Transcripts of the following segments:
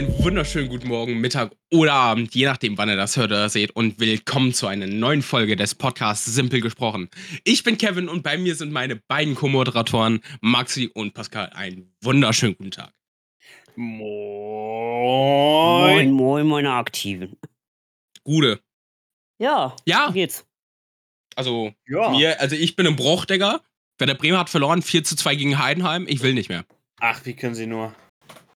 einen wunderschönen guten Morgen, Mittag oder Abend, je nachdem, wann ihr das hört oder seht. Und willkommen zu einer neuen Folge des Podcasts Simpel gesprochen. Ich bin Kevin und bei mir sind meine beiden Co-Moderatoren Maxi und Pascal. Einen wunderschönen guten Tag. Moin, moin, meine Aktiven. Gude. Ja, Ja, wie geht's? also, Ja. mir, also ich bin im Bruch, Digga. Werder Bremer hat verloren, 4 zu 2 gegen Heidenheim. Ich will nicht mehr. Ach, wie können sie nur?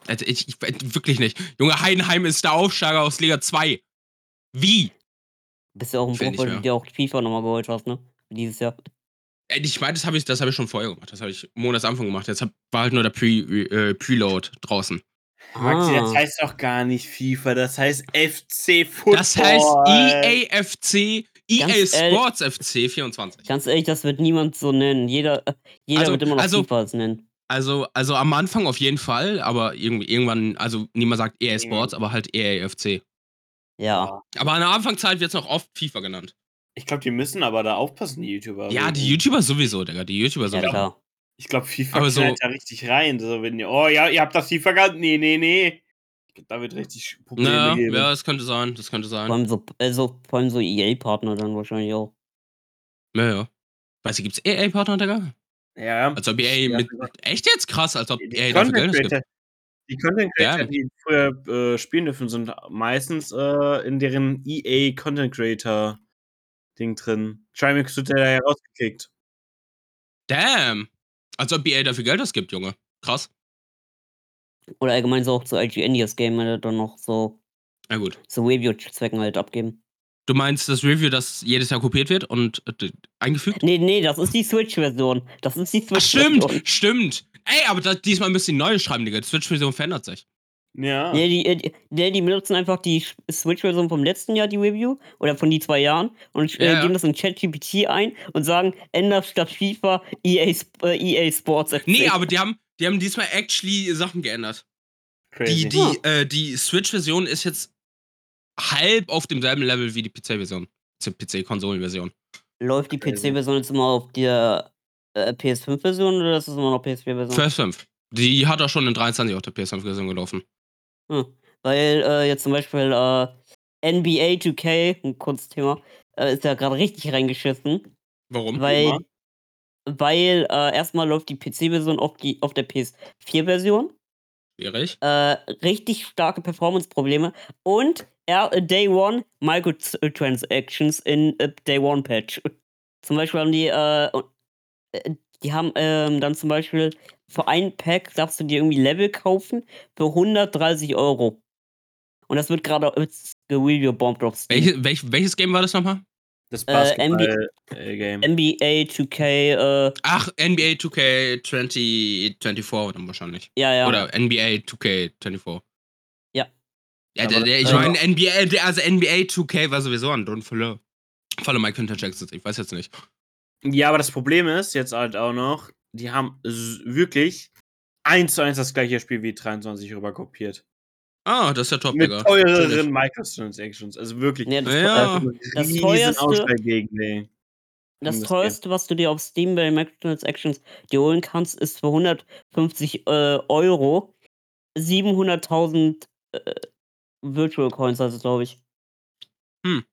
Also ich, ich wirklich nicht. Junge, Heidenheim ist der Aufsteiger aus Liga 2. Wie? Bist ja auch im nicht weil du dir auch FIFA nochmal geholt hast, ne? Dieses Jahr. Äh, Ich meine, das habe ich, das hab ich schon vorher gemacht. Das habe ich Monatsanfang gemacht. Jetzt hab, war halt nur der Pre, äh, Preload draußen. Maxi, das Ah. heißt doch gar nicht FIFA, das heißt FC Football. Das heißt EAFC, EA Ganz ehrlich- Sports FC 24. Ganz ehrlich, das wird niemand so nennen. Jeder, äh, jeder Also- wird immer noch also- FIFA nennen. Also, also am Anfang auf jeden Fall, aber irgendwie, irgendwann, also niemand sagt EA Sports, aber halt EAFC. Ja. Aber an der Anfangszeit wird es noch oft FIFA genannt. Ich glaube, die müssen aber da aufpassen, die YouTuber. Ja, die YouTuber sowieso, Digga. Die YouTuber Ja, sowieso. klar. Ich glaube, FIFA Aber so- da richtig rein. So, wenn ihr, oh ja, ihr habt das FIFA gehabt. Nee, nee, nee. Da wird richtig Probleme Naja, geben. ja, das könnte sein, das könnte Vor sein. allem so, also, vor allem so EA-Partner dann wahrscheinlich auch. Ja, ja. Weißt du, gibt's EA-Partner, Digga? Ja, Als ob EA Ja, mit. sogar. Echt jetzt krass, als ob die, EA die dafür Geld gibt. Die Content Creator, Ja. die früher äh, spielen dürfen, sind meistens äh, in deren EA Content Creator Ding drin. Trimax wird ja da rausgekickt. Damn. Als ob EA dafür Geld ausgibt, Junge. Krass. Oder allgemein so auch zu IGN das Game äh, dann noch so Na gut. zu Review-Zwecken halt abgeben. Du meinst das Review, das jedes Jahr kopiert wird und äh, eingefügt? Nee, nee, das ist die Switch-Version. Das ist die Ach, Switch-Version. stimmt, stimmt. Ey, aber da, diesmal müssen die neue schreiben, Digga. Die Switch-Version verändert sich. Ja. Nee, die, äh, die, nee, die benutzen einfach die Switch-Version vom letzten Jahr, die Review, oder von die zwei Jahren, und äh, Ja, ja. geben das in ChatGPT ein und sagen, ändert statt FIFA EA, äh, EA Sports FC. Nee, aber die haben, die haben diesmal actually Sachen geändert. Crazy. Die, die, äh, die Switch-Version ist jetzt halb auf demselben Level wie die PC-Version. PC-Konsolen-Version. Läuft die. PC-Version jetzt immer auf der äh, PS5-Version oder ist es immer noch PS4-Version? PS5. Die hat auch schon in 23 auf der PS5-Version gelaufen. Hm. Weil äh, jetzt zum Beispiel äh, NBA 2K, ein kurzes Thema, äh, ist ja gerade richtig reingeschissen. Warum? Weil, immer. weil äh, erstmal läuft die PC-Version auf, die- auf der PS4-Version. Schwierig. Äh, richtig starke Performance-Probleme und er, Day One Microtransactions in äh, Day One Patch. Zum Beispiel haben die, äh, äh, die haben ähm, dann zum Beispiel für ein Pack darfst du dir irgendwie Level kaufen für 130 Euro. Und das wird gerade gereview-bombt auf Steam. Welche, welch, welches Game war das nochmal? Das äh, Basketball-Game. NBA 2K, äh, Ach, NBA 2K 2024 dann wahrscheinlich. ja, ja. Oder NBA 2K24. Ja. Ja, Aber der, der, ich das- meine, NBA, der, also NBA 2K war sowieso ein Don voller, voller Microtransactions. Ich weiß jetzt nicht. ja, aber das Problem ist jetzt halt auch noch, die haben wirklich eins zu eins das gleiche Spiel wie 23 rüber kopiert. Ah, das ist ja top, Mit Digga. teureren. Microtransactions. Also wirklich. Nee, das, Ja. das teuerste- gegen den. Das Um das teuerste, was du dir auf Steam bei Microtransactions dir holen kannst, ist für 150 äh, Euro 700.000 äh, Virtual Coins, also glaube ich. Hm.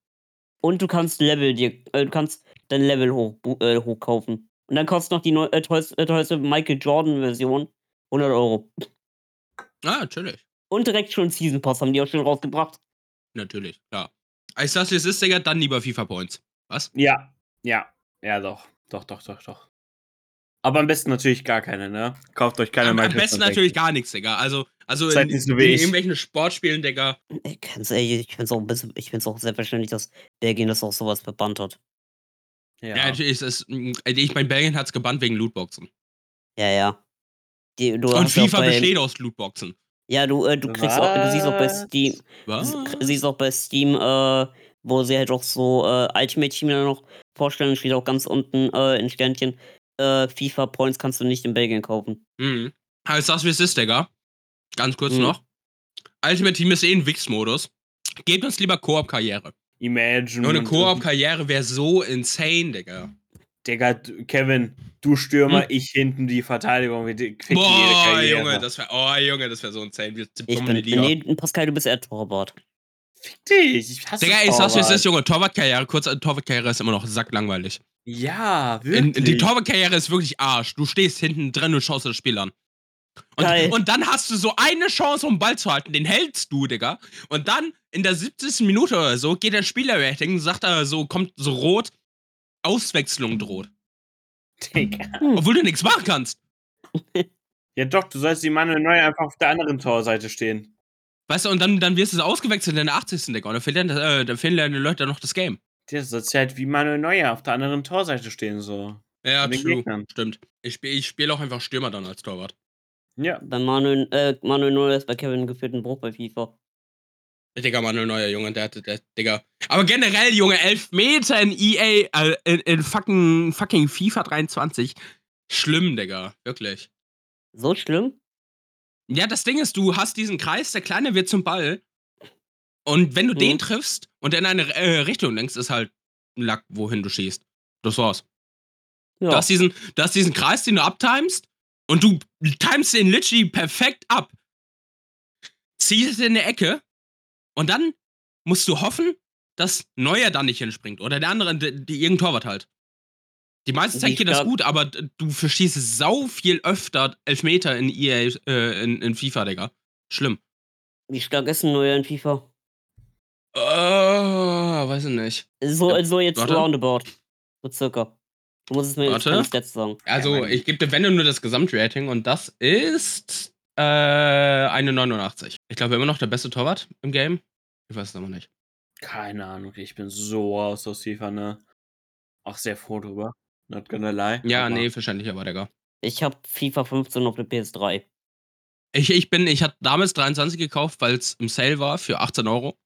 Und du kannst Level dir, äh, du kannst dein Level hoch, äh, hochkaufen. Und dann kostet noch die neu, äh, teuerste, äh, teuerste Michael Jordan Version 100 Euro. Ah, chillig. Und direkt schon Season Pass haben die auch schon rausgebracht. Natürlich, klar. Ich sag's, wie es ist, Digga, dann lieber FIFA Points. Was? Ja, ja, ja, doch. Doch, doch, doch, doch. Aber am besten natürlich gar keine, ne? Kauft euch keine Am, am besten natürlich gar nichts, Digga. Also, also Seid in, nicht so in ich. irgendwelchen Sportspielen, Digga. Ey, Ganz ehrlich, ich finde es auch ein bisschen, ich finde es auch selbstverständlich, dass Belgien das auch sowas verbannt hat. Ja, Ja. natürlich ist es. mm, Ich meine, Belgien hat's gebannt wegen Lootboxen. Ja, ja. Die, du Und FIFA bei, besteht aus Lootboxen. Ja, du, äh, du kriegst auch, du siehst auch bei? Steam, Was? siehst auch bei Steam, äh, wo sie halt auch so äh, Ultimate Team dann noch vorstellen, steht auch ganz unten äh, in Sternchen, äh, FIFA Points kannst du nicht in Belgien kaufen. Mhm. Heißt das, wie es ist, Digga? Ganz kurz Mhm. noch. Ultimate Team ist eh ein Wix-Modus. Gebt uns lieber Koop-Karriere. Imagine. Nur eine Koop-Karriere wäre so insane, Digga. Digga, du- Kevin, du Stürmer, ich hinten die Verteidigung. Wir ficken jede Boah, Karriere. Junge, das wäre, oh, Junge, das wäre so insane. Wir Ich bin. die Liga. Nee, Pascal, du bist eher Torwart. Fick dich, ich hasse Digga, ich sag's, wie es ist, Junge. Torwartkarriere, kurze Torwartkarriere ist immer noch sacklangweilig. Ja, In, wirklich. die Torwartkarriere ist wirklich Arsch. Du stehst hinten drin und schaust das Spiel an. Und, und dann hast du so eine Chance, um den Ball zu halten. Den hältst du, Digga. Und dann in der 70. Minute oder so geht der Spieler-Rating, sagt er so, kommt so rot, Auswechslung droht. Digga. Obwohl du nichts machen kannst. Ja doch, du sollst die Manuel Neuer einfach auf der anderen Torseite stehen. Weißt du, und dann, dann wirst du ausgewechselt in der 80. Digga. Und dann verlieren, äh, dann die Leute noch das Game. Der sollst halt wie Manuel Neuer auf der anderen Torseite stehen, so. Ja, true. Stimmt. Ich spiele ich spiel auch einfach Stürmer dann als Torwart. Ja. Bei Manuel, äh, Manuel Neuer ist bei Kevin geführt ein Bruch bei FIFA. Digga, Manuel Neuer, Junge, der hatte, der, Digga. Aber generell, Junge, Elfmeter in EA, äh, in, in fucking, fucking FIFA 23. Schlimm, Digga. Wirklich. So schlimm? Ja, das Ding ist, du hast diesen Kreis, der Kleine wird zum Ball. Und wenn du Mhm. den triffst und in eine äh, Richtung denkst, ist halt ein Lack, wohin du schießt. Das war's. Ja. Du, hast diesen, du hast diesen Kreis, den du abtimest und du timest den literally perfekt ab. Ziehst in eine Ecke und dann musst du hoffen, dass Neuer da nicht hinspringt oder der andere, die, die irgendein Torwart halt. Die meiste Wie Zeit geht das gut, aber du verschießt sau viel öfter Elfmeter in EA, äh, in, in FIFA, Digga. Schlimm. Wie stark ist ein Neuer in FIFA? Äh, weiß ich nicht. So, Ja, so jetzt warte. roundabout. So circa. Du musst es mir jetzt Warte. keine Stats sagen. Also, ich gebe dir, wenn du nur das Gesamtrating und das ist äh, eine 89. Ich glaube, immer noch der beste Torwart im Game. Ich weiß es aber nicht. Keine Ahnung, ich bin so raus aus FIFA, ne? Auch sehr froh drüber. Not gonna lie. Ja, aber- nee, verständlich aber, Digga. Ich habe FIFA 15 auf der PS3. Ich, ich bin, ich hatte damals 23 gekauft, weil es im Sale war für 18 Euro.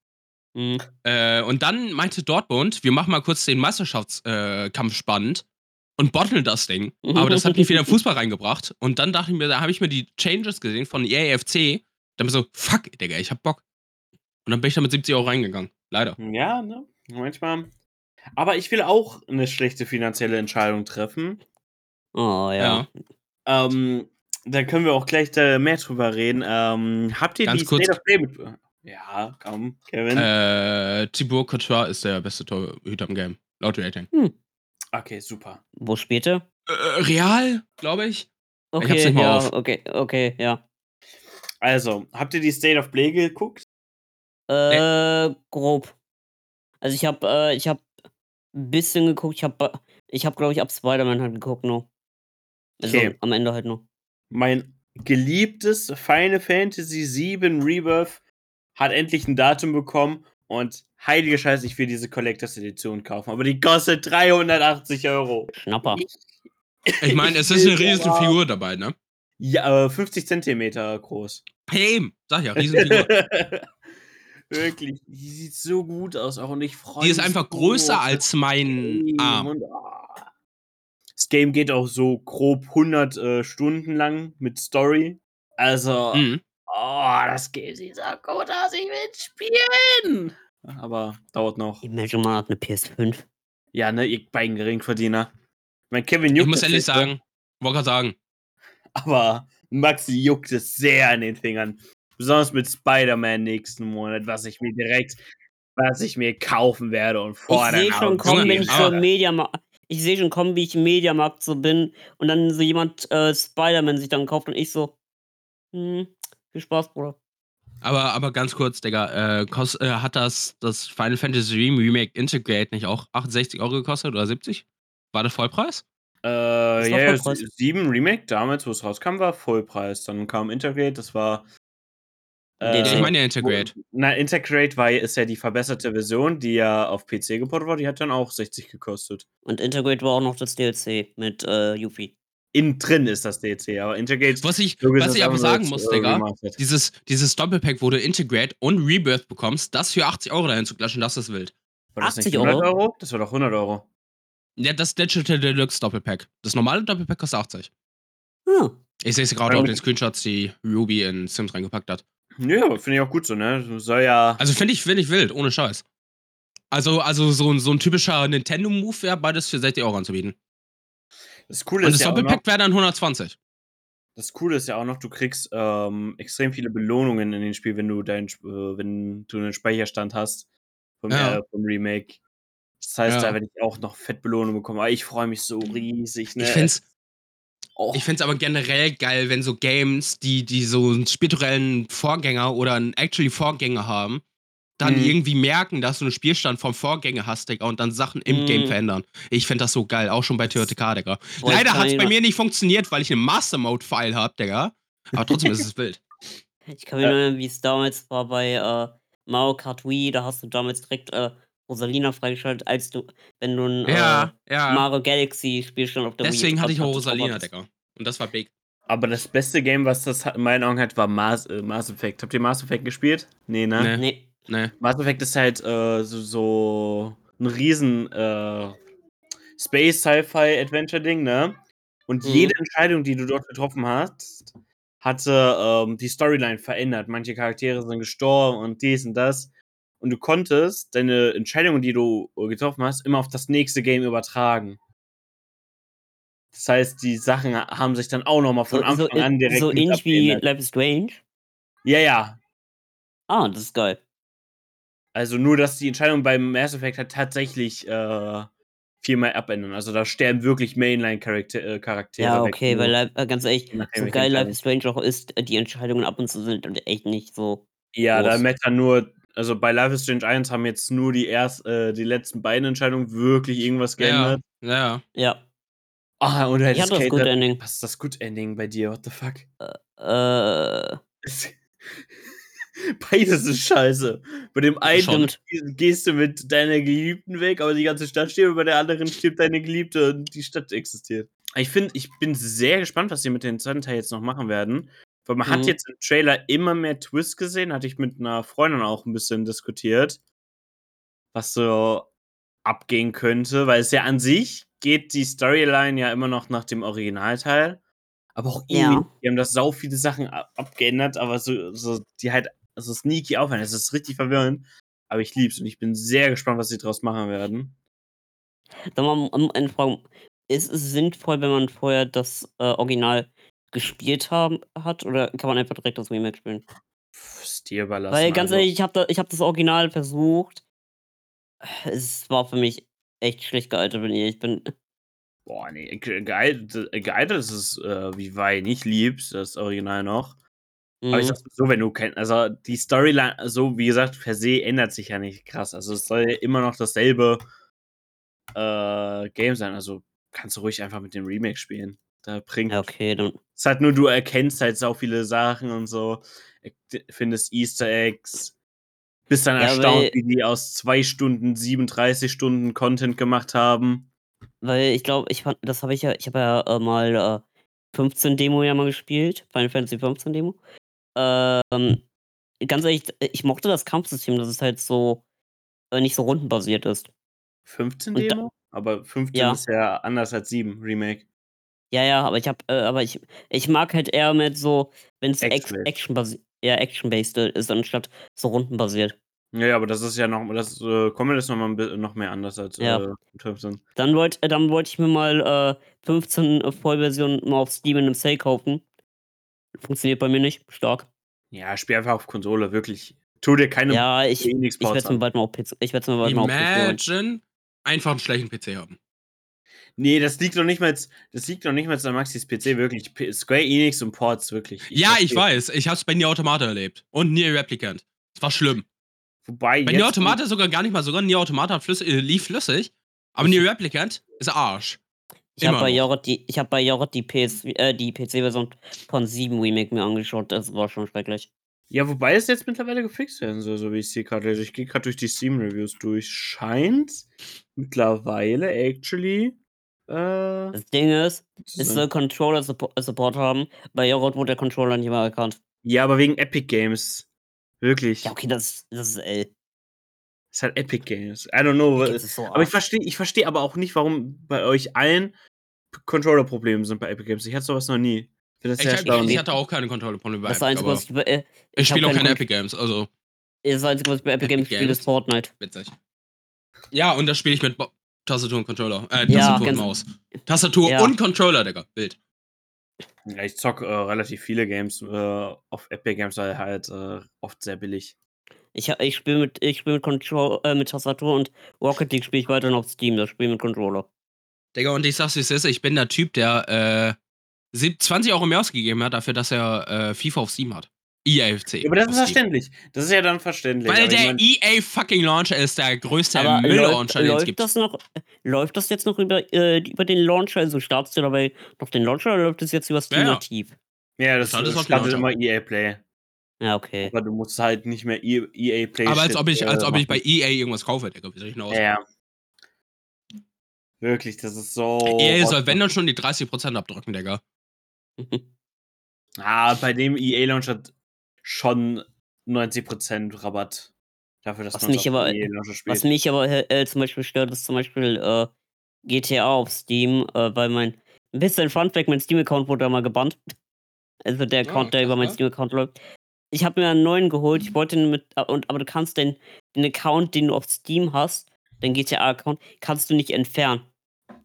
Hm. Äh, und dann meinte Dortmund, wir machen mal kurz den Meisterschaftskampf äh, spannend und botteln das Ding. Aber das hat mich wieder in Fußball reingebracht. Und dann dachte ich mir, da habe ich mir die Changes gesehen von EAFC. Dann bin ich so, fuck, Digga, ich hab Bock. Und dann bin ich da mit 70 Euro reingegangen. Leider. Ja, ne? Manchmal. Aber ich will auch eine schlechte finanzielle Entscheidung treffen. Oh ja. Ähm, da können wir auch gleich da mehr drüber reden. Ähm, habt ihr Ganz die kurz. State of Play mit. Ja, komm, Kevin. Äh, Thibaut Courtois ist der beste Torhüter im Game. Laut Rating. Okay, super. Wo spielt er? Äh, Real, glaube ich. Okay, hab's nicht mal ja, auf. okay, okay, ja. Also, habt ihr die State of Play geguckt? Äh, grob. Also ich habe, äh, ich habe bisschen geguckt. Ich habe, ich habe, glaube ich, ab Spider-Man halt geguckt noch. Also Okay. am Ende halt noch. Mein geliebtes Final Fantasy VII Rebirth hat endlich ein Datum bekommen und heilige Scheiße, ich will diese Collectors Edition kaufen, aber die kostet 380 Euro. Schnapper. Ich meine, es ist eine riesen Figur dabei, ne? Ja, äh, 50 Zentimeter groß. Hey, sag ja, Riesenfigur. Wirklich, die sieht so gut aus auch und ich freue Die mich ist einfach so größer als mein Game Arm. und, ah. Das Game geht auch so grob 100 äh, Stunden lang mit Story. Also, Mhm. oh, das Game sieht so gut aus, ich will spielen. Aber dauert noch. Imagine man hat eine PS5. Ja, ne, ihr beiden Geringverdiener. Mein Kevin Ich juckt muss es ehrlich ne? sagen, wollte gerade sagen, Aber Maxi juckt es sehr an den Fingern. Besonders mit Spider-Man nächsten Monat, was ich mir direkt, was ich mir kaufen werde und Ich fordern. sehe schon kommen, wenn ich so im Mediamarkt. Ich sehe schon kommen, wie ich im Mediamarkt so bin und dann so jemand äh, Spider-Man sich dann kauft und ich so. Hm, viel Spaß, Bruder. aber, aber ganz kurz, Digga, äh, kost, äh, hat das, das Final Fantasy Remake Integrate nicht auch 68 Euro gekostet oder 70? War das Vollpreis? Äh, war ja, ja, Vollpreis. 7 Remake, damals, wo es rauskam, war Vollpreis. Dann kam Integrate, das war. Nee, Äh, ich meine ja Integrate. Na, Integrate war, ist ja die verbesserte Version, die ja auf PC geportet war. Die hat dann auch 60 gekostet. Und Integrate war auch noch das DLC mit äh, Yuffie. Innen drin ist das DLC, aber Integrate. Was ich, was ich aber sagen muss, äh, Digga, dieses, dieses Doppelpack, wo du Integrate und Rebirth bekommst, das für 80 Euro dahin zu klatschen, das ist wild. War das nicht 80 100 Euro? Euro? Das war doch 100 Euro. Ja, das Digital Deluxe Doppelpack. Das normale Doppelpack kostet 80. Hm. Ich sehe es gerade auf den Screenshots, die Ruby in Sims reingepackt hat. Ja, finde ich auch gut so, ne? Soll ja. Also finde ich, find ich wild, ohne Scheiß. Also, also so, ein- so ein typischer Nintendo-Move wäre, beides für 60 Euro anzubieten. Das Coole Und ist das ja auch noch, Doppelpack wäre dann 120. das Coole ist ja auch noch, du kriegst ähm, extrem viele Belohnungen in dem Spiel, wenn du dein, Sp- äh, wenn du einen Speicherstand hast vom, Ja. äh, vom Remake. Das heißt, Ja. da werde ich auch noch Fettbelohnungen bekommen. Aber ich freue mich so riesig. Ne? Ich find's, oh, ich find's aber generell geil, wenn so Games, die, die so einen spirituellen Vorgänger oder einen actually Vorgänger haben, dann Mhm. irgendwie merken, dass du einen Spielstand vom Vorgänger hast, Digga, und dann Sachen im Mhm. Game verändern. Ich find das so geil, auch schon bei TOTK, Digga. Ich Leider hat's mich bei mir nicht funktioniert, weil ich einen Master Mode File hab, Digga. Aber trotzdem ist es wild. Ich kann mich Äh. nur erinnern, wie es damals war bei äh, Mario Kart Wii. Da hast du damals direkt äh, Rosalina freigeschaltet, als du, wenn du ein Ja, äh, ja. Mario Galaxy Spielstand auf der Wii Deswegen hatte ich auch Rosalina. Digga. Und das war big. aber das beste Game, was das in meinen Augen hat, war Mars, äh, Mass Effect. Habt ihr Mass Effect gespielt? Nee, ne? Nee. Nee. Nee. Mass Effect ist halt äh, so, so ein riesen äh, Space-Sci-Fi-Adventure-Ding, ne? Und Mhm. jede Entscheidung, die du dort getroffen hast, hatte ähm, die Storyline verändert. Manche Charaktere sind gestorben und dies und das. Und du konntest deine Entscheidungen, die du äh, getroffen hast, immer auf das nächste Game übertragen. Das heißt, die Sachen ha- haben sich dann auch nochmal von So, Anfang so, an direkt so ähnlich wie. Life is Strange. Ja, ja. Ah, das ist geil. Also nur, dass die Entscheidung beim Mass Effect halt tatsächlich äh, viermal abändern. Also da sterben wirklich Mainline-Charaktere äh, Charaktere Ja, weg. okay, nur weil äh, ganz ehrlich, so geil Life is Strange auch ist, äh, die Entscheidungen ab und zu sind echt nicht so. Ja, da groß. meckern nur, also bei Life is Strange 1 haben jetzt nur die erst, äh, die letzten beiden Entscheidungen wirklich irgendwas geändert. ja. Ja. Ah, und du Ich hatte das Good Ending. Was ist das Good Ending bei dir? What the fuck? Äh, Beides ist scheiße. Bei dem einen Stimmt. gehst du mit deiner Geliebten weg, aber die ganze Stadt stirbt, und bei der anderen stirbt deine Geliebte und die Stadt existiert. Ich finde, ich bin sehr gespannt, was sie mit dem zweiten Teil jetzt noch machen werden. Weil man hat Mhm. jetzt im Trailer immer mehr Twists gesehen, hatte ich mit einer Freundin auch ein bisschen diskutiert, was so abgehen könnte, weil es ja an sich geht die Storyline ja immer noch nach dem Originalteil. Aber auch Ja. irgendwie, die haben das sau viele Sachen ab abgeändert, aber so, so die halt so sneaky aufhören. Es ist richtig verwirrend. Aber ich lieb's und ich bin sehr gespannt, was sie draus machen werden. Dann mal eine Frage. Ist es sinnvoll, wenn man vorher das äh, Original gespielt haben, hat? Oder kann man einfach direkt das Remake spielen? Ist dir überlassen. Weil ganz also. ehrlich, ich habe da, ich hab das Original versucht. Es war für mich echt schlecht gealtert, wenn ich ehrlich bin. Boah, nee, ge- geil, äh, geil, dass es äh, wie Wei nicht liebst, das Original noch. Aber ich Mhm. sag's so, wenn du kennst, also die Storyline, so wie gesagt, per se ändert sich ja nicht krass. Also es soll ja immer noch dasselbe äh, Game sein. Also kannst du ruhig einfach mit dem Remake spielen. Da bringt Ja, okay, dann. Es ist halt nur, du erkennst halt so viele Sachen und so, er- findest Easter Eggs, bist dann Ja, erstaunt, wie die aus zwei Stunden 37 Stunden Content gemacht haben. Weil ich glaube, ich fand, das habe ich ja, ich habe ja äh, mal äh, 15 Demo ja mal gespielt, Final Fantasy 15 Demo. Ähm, ganz ehrlich, ich mochte das Kampfsystem, dass es halt so äh, nicht so rundenbasiert ist. 15 Und da- Demo? Aber 15 Ja. ist ja anders als 7 Remake. Ja, ja, aber ich habe, äh, aber ich, ich mag halt eher mit so, wenn es Action-based. Action basiert, ja, Action-based ist, anstatt so rundenbasiert. Ja, ja, aber das ist ja noch, das äh, Combat ist noch mal noch mehr anders als Ja. äh, 15. Dann wollte äh, dann wollte ich mir mal äh, 15 Vollversion mal auf Steam in einem Sale kaufen. Funktioniert bei mir nicht. Stark. Ja, spiel einfach auf Konsole, wirklich. Tu dir keine Ja, ich, ich werde es mir bald mal auf PC. Ich werde es mir bald mal auf PC. Imagine einfach einen schlechten PC haben. Nee, das liegt noch nicht mal, das liegt noch nicht mal an Maxis PC, wirklich. P Square Enix und Ports, wirklich. ja, ich weiß. Ich hab's bei Nier Automata erlebt. Und Nier Replicant. Es war schlimm. Wobei, Bei Nier Automata sogar gar nicht mal sogar. Nier Automata flüss äh, lief flüssig. Aber Nier Replicant ist Arsch. Ich habe bei. Jorot die, ich hab bei Jorot die, PS, äh, die PC-Version von 7 Remake mir angeschaut. Das war schon schrecklich. Ja, wobei es jetzt mittlerweile gefixt werden soll, so wie ich es hier gerade lese. Ich gehe gerade durch die Steam-Reviews durch. Scheint mittlerweile actually. Äh, Das Ding ist, es soll Controller-Support haben. Bei Jorot wurde der Controller nicht mehr erkannt. ja, aber wegen Epic Games. Wirklich. Ja, okay, das, das ist L. ist halt Epic Games. I don't know. Das so Aber ich verstehe ich versteh aber auch nicht, warum bei euch allen Controller-Probleme sind bei Epic Games. Ich hatte sowas noch nie. Ich finde das Ich, sehr hab- ich hatte auch keine Kontrollprobleme bei Das Epic, Einzige, was ich bei, äh, ich ich spiele auch keine Epic Games, also das Einzige, was ich bei Epic Epic Games spiele, ist. Fortnite. witzig. Ja, und das spiele ich mit Bo Tastatur und Controller. Äh, Ja, Tastatur und ganz- Maus. Tastatur Ja. und Controller, Digga. Wild. Ja, ich zock äh, relativ viele Games äh, auf Epic Games, weil halt äh, oft sehr billig. Ich, ich spiele mit, ich spiel mit, Control, äh, mit Tastatur und Rocket League spiele ich weiter auf Steam, das Spiel mit Controller. Digga, und ich sag's wie es ist, ich bin der Typ, der äh, sieb- 20 Euro mehr ausgegeben hat, dafür, dass er äh, FIFA auf Steam hat. EAFC. Ja, aber das ist verständlich. Das ist ja dann verständlich. Weil aber ich der mein- EA fucking Launcher ist der größte Müll-Launcher, den es läuft gibt. das noch, läuft das jetzt noch über, äh, über den Launcher? Also startest du dabei noch den Launcher oder läuft das jetzt über Steam Ja, ja. nativ? ja, das, Das ist das startet Launcher. immer EA Play. Ja, okay. Aber du musst halt nicht mehr E- EA Play. Aber als ob ich, als äh, ob ich bei. EA irgendwas kaufe, Digga. Wie soll ich hinaus? Ja, ja. Wirklich, das ist so. EA soll, wenn dann schon die 30% abdrücken, Digga. Ah, bei dem EA Launch hat schon 90% Rabatt. Dafür, dass Was mich aber-. Was mich aber äh, zum Beispiel stört, ist zum Beispiel äh, GTA auf Steam, äh, weil mein ein bisschen Funfact, mein Steam-Account wurde da mal gebannt. Also der Ah, Account, der krass, über meinen. Steam-Account läuft. Ich habe mir einen neuen geholt, ich wollte ihn mit, äh, und, aber du kannst den, den Account, den du auf Steam hast, den GTA-Account, kannst du nicht entfernen.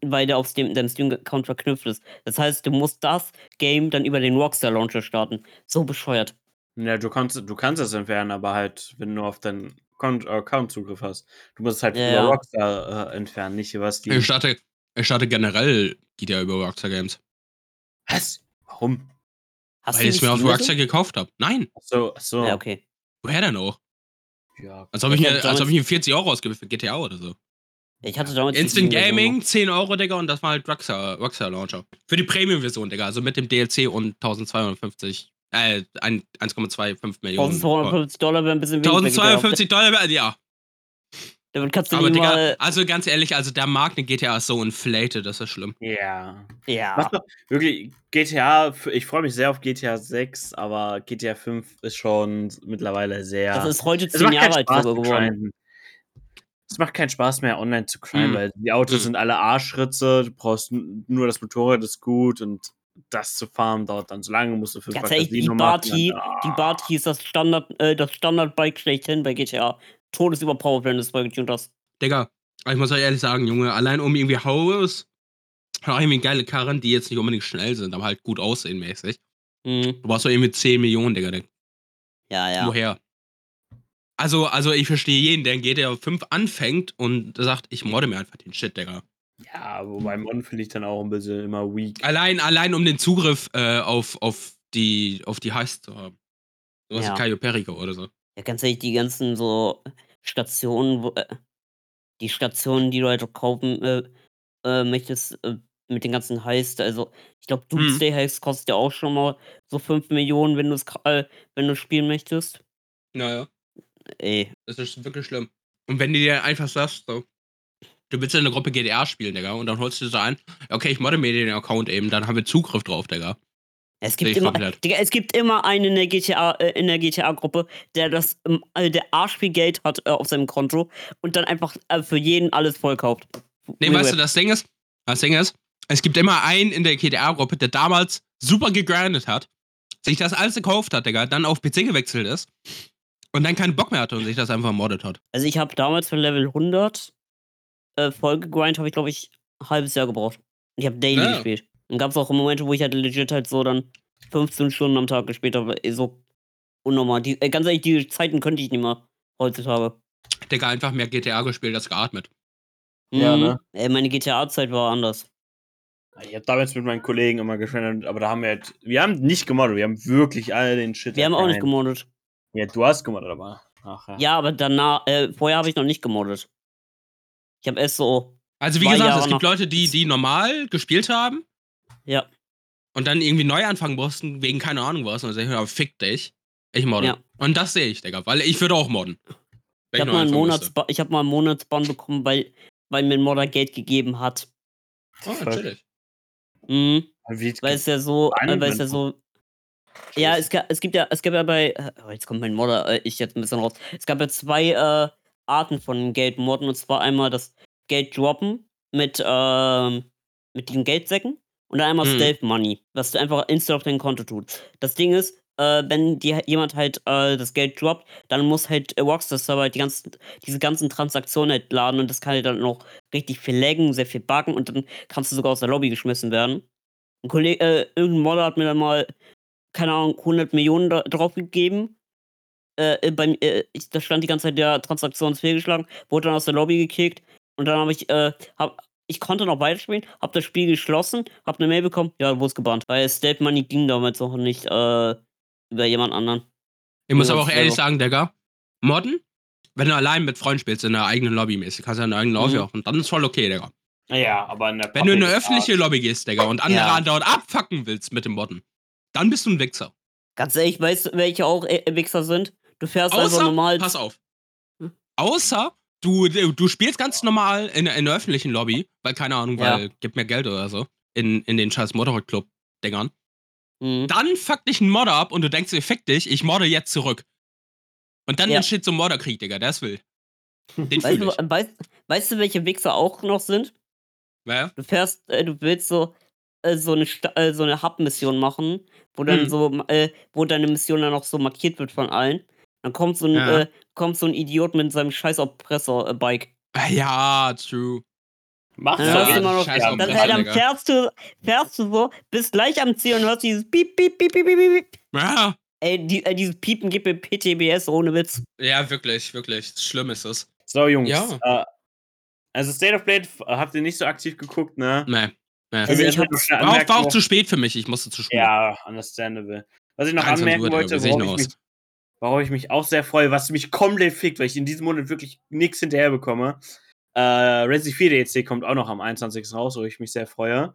Weil der auf Steam, deinem Steam-Account verknüpft ist. Das heißt, du musst das Game dann über den Rockstar-Launcher starten. So bescheuert. Ja, du kannst, du kannst es entfernen, aber halt, wenn du auf deinen Account, Account Zugriff hast. Du musst es halt Ja, über ja. Rockstar äh, entfernen, nicht über Steam. Ich starte, ich starte generell GTA über Rockstar Games. Was? Warum? Hast weil ich es nicht mir auf Steam oder Rockstar gekauft habe. Nein. Achso, achso. Ja, okay. Woher denn auch? Ja. Als ob ich, Ich hab mir, als ob damals- ich mir 40 Euro ausgebe für GTA oder so. Ich hatte damals die Instant Steam-Version Gaming, 10 Euro, Digga, und das war halt Rockstar, Rockstar Launcher. Für die Premium-Version, Digga, also mit dem DLC und 1250, äh, ein- 1,25 noch. Millionen. 1250 Dollar wäre ein bisschen wenig. 1052 Dollar, wär- ja. Damit kannst du Aber Digga, mal. also ganz ehrlich, also der Markt in GTA ist so inflated, das ist schlimm. Ja. Ja. Doch wirklich GTA, ich freue mich sehr auf GTA 6, aber GTA 5 ist schon mittlerweile sehr. Das ist heute es 10 macht Jahre keinen alt geworden. Es macht keinen Spaß mehr, online zu grinden, Hm. weil die Autos Hm. sind alle Arschritze, du brauchst nur das Motorrad ist gut und das zu fahren dauert dann so lange, musst du Ganz ehrlich, die Barty, ah. die Barty ist das Standard, äh, das Standard-Bike schlechthin bei GTA. Todesüberpowered, wenn du es beigetunt hast. Digga, ich muss euch ehrlich sagen, Junge, allein um irgendwie Haus, auch irgendwie geile Karren, die jetzt nicht unbedingt schnell sind, aber halt gut aussehen mäßig. Mhm. Du brauchst doch irgendwie 10 Millionen, Digga. Ja, ja. Woher? Also, also ich verstehe jeden, der in GTA 5 anfängt und sagt, ich modde mir einfach den Shit, Digga. Ja, wobei Mon finde ich dann auch ein bisschen immer weak. Allein, allein um den Zugriff äh, auf, auf die, auf die Heist zu haben. Sowas Ja. wie Cayo Perico oder so. Ja, ganz ehrlich, die ganzen so Stationen, wo, äh, die Stationen, die du halt auch kaufen äh, äh, möchtest, äh, mit den ganzen Heist, also ich glaube, Hm. Doomsday Heist kostet ja auch schon mal so 5 Millionen, wenn du es äh, wenn du spielen möchtest. Naja, Ey, das ist wirklich schlimm. Und wenn du dir einfach sagst, so, du willst in einer Gruppe GTA spielen, Digga, und dann holst du so ein, okay, ich modde mir den Account eben, dann haben wir Zugriff drauf, Digga. es gibt immer. Digga, es gibt immer einen in der GTA, äh, in der GTA-Gruppe, der das, ähm, äh, der arsch viel Geld hat äh, auf seinem Konto und dann einfach äh, für jeden alles voll kauft. Nee, weißt du, das Ding ist, das Ding ist, es gibt immer einen in der GTA-Gruppe, der damals super gegrindet hat, sich das alles gekauft hat, Digga, dann auf PC gewechselt ist und dann keinen Bock mehr hatte und sich das einfach ermordet hat. Also ich habe damals für Level 100 äh, habe ich glaube ich ein halbes Jahr gebraucht. Ich habe Daily Ja. gespielt. Und gab es auch Momente, wo ich halt legit halt so dann 15 Stunden am Tag gespielt habe. Ey, So unnormal. Die, äh, ganz ehrlich, die Zeiten könnte ich nicht mehr heutzutage. Digga, einfach mehr GTA gespielt als geatmet. Ja, Mhm. ne? Ey, meine GTA-Zeit war anders. Ich habe damals mit meinen Kollegen immer geschwindelt, aber da haben wir halt, wir haben nicht gemoddet, wir haben wirklich alle den Shit. Wir haben auch nicht gemoddet. Ja, du hast gemoddet, aber. Ach ja. Ja, aber danach, äh, vorher habe ich noch nicht gemoddet. Ich habe erst so, Also wie gesagt, Jahre es gibt Leute, die, die normal gespielt haben ja. und dann irgendwie neu anfangen mussten, wegen keine Ahnung was. Und dann sag ich, ja, fick dich. Ich modde. Ja. Und das sehe ich, Digga, weil ich würde auch modden. Ich habe mal, einen anfangen müsste. Monatsba ich hab mal einen Monatsbann bekommen, weil, weil mir ein Modder Geld gegeben hat. Oh, natürlich. Mhm. Weil es ja so, äh, weil es ja so. Ja, es, es gibt ja, es gab ja bei, äh, oh, jetzt kommt mein Modder, äh, ich jetzt ein bisschen raus. Es gab ja zwei äh, Arten von Geldmodden und zwar einmal das Geld droppen mit, ähm, mit den Geldsäcken und dann einmal Mhm. Stealth Money, was du einfach instant auf dein Konto tut. Das Ding ist, äh, wenn dir jemand halt äh, das Geld droppt, dann muss halt äh, Rockstar Server halt die ganzen, diese ganzen Transaktionen halt laden und das kann halt dann noch richtig viel laggen, sehr viel buggen und dann kannst du sogar aus der Lobby geschmissen werden. Ein Kollege, äh, irgendein Modder hat mir dann mal, keine Ahnung, 100 Millionen da, drauf gegeben. Äh, bei, äh, da stand die ganze Zeit der Transaktion fehlgeschlagen, wurde dann aus der Lobby gekickt und dann habe ich, äh, hab, ich konnte noch weiterspielen, habe das Spiel geschlossen, habe eine Mail bekommen, ja, wo ist gebannt. Weil State Money ging damals noch nicht äh, über jemand anderen. Ich muss Ja, aber auch ehrlich sagen, Digga, Modden, wenn du allein mit Freunden spielst, in der eigenen Lobby mäßig, kannst du ja in der eigenen Lobby Mhm. auch. Und dann ist voll okay, Digga. Naja, aber in der Wenn du in eine Public öffentliche Art- Lobby gehst, Digga, und andere Ja. andauernd abfacken willst mit dem Modden, dann bist du ein Wichser. Ganz ehrlich, weißt du, welche auch äh, Wichser sind? Du fährst einfach Außer, normal. pass auf. Hm? Außer, du, du spielst ganz normal in, in der öffentlichen Lobby, weil, keine Ahnung, Ja. weil, gib mir Geld oder so, in, in den scheiß Motorrad-Club-Dingern. Mhm. Dann fuck dich ein Modder ab und du denkst dir, fick dich, ich modde jetzt zurück. Und dann Ja. entsteht so ein Modderkrieg, Digga, der ist will. Den Weißt du, weißt, weißt du, welche Wichser auch noch sind? Ja? Du fährst, äh, du willst so, äh, so eine, Sta- äh, so eine Hub-Mission machen, wo dann Hm. so, äh, wo deine Mission dann auch so markiert wird von allen. Dann kommt so ein, Ja. äh, kommt so ein Idiot mit seinem scheiß Oppressor-Bike. Ja, true. Dann, Ja, jetzt. immer noch, scheiß dann, äh, dann fährst du, fährst du so, bist gleich am Ziel und hörst dieses Piep, Piep, Piep, Piep, Piep, Piep. Piep. Ja, Ey, die, äh, dieses Piepen gibt mir PTBS ohne Witz. ja, wirklich, wirklich. Schlimm ist es. So, Jungs. Ja. Äh, also State of Blade f- habt ihr nicht so aktiv geguckt, ne? Nee. nee. Also ich war, auch, war auch zu spät für mich, ich musste zu spät. Ja, understandable. Was ich noch 23 anmerken wollte, worauf noch ich, mich, worauf ich mich auch sehr freue, was mich komplett fickt, weil ich in diesem Monat wirklich nichts hinterher bekomme. Äh, Resi 4 DLC kommt auch noch am 21. raus, wo ich mich sehr freue.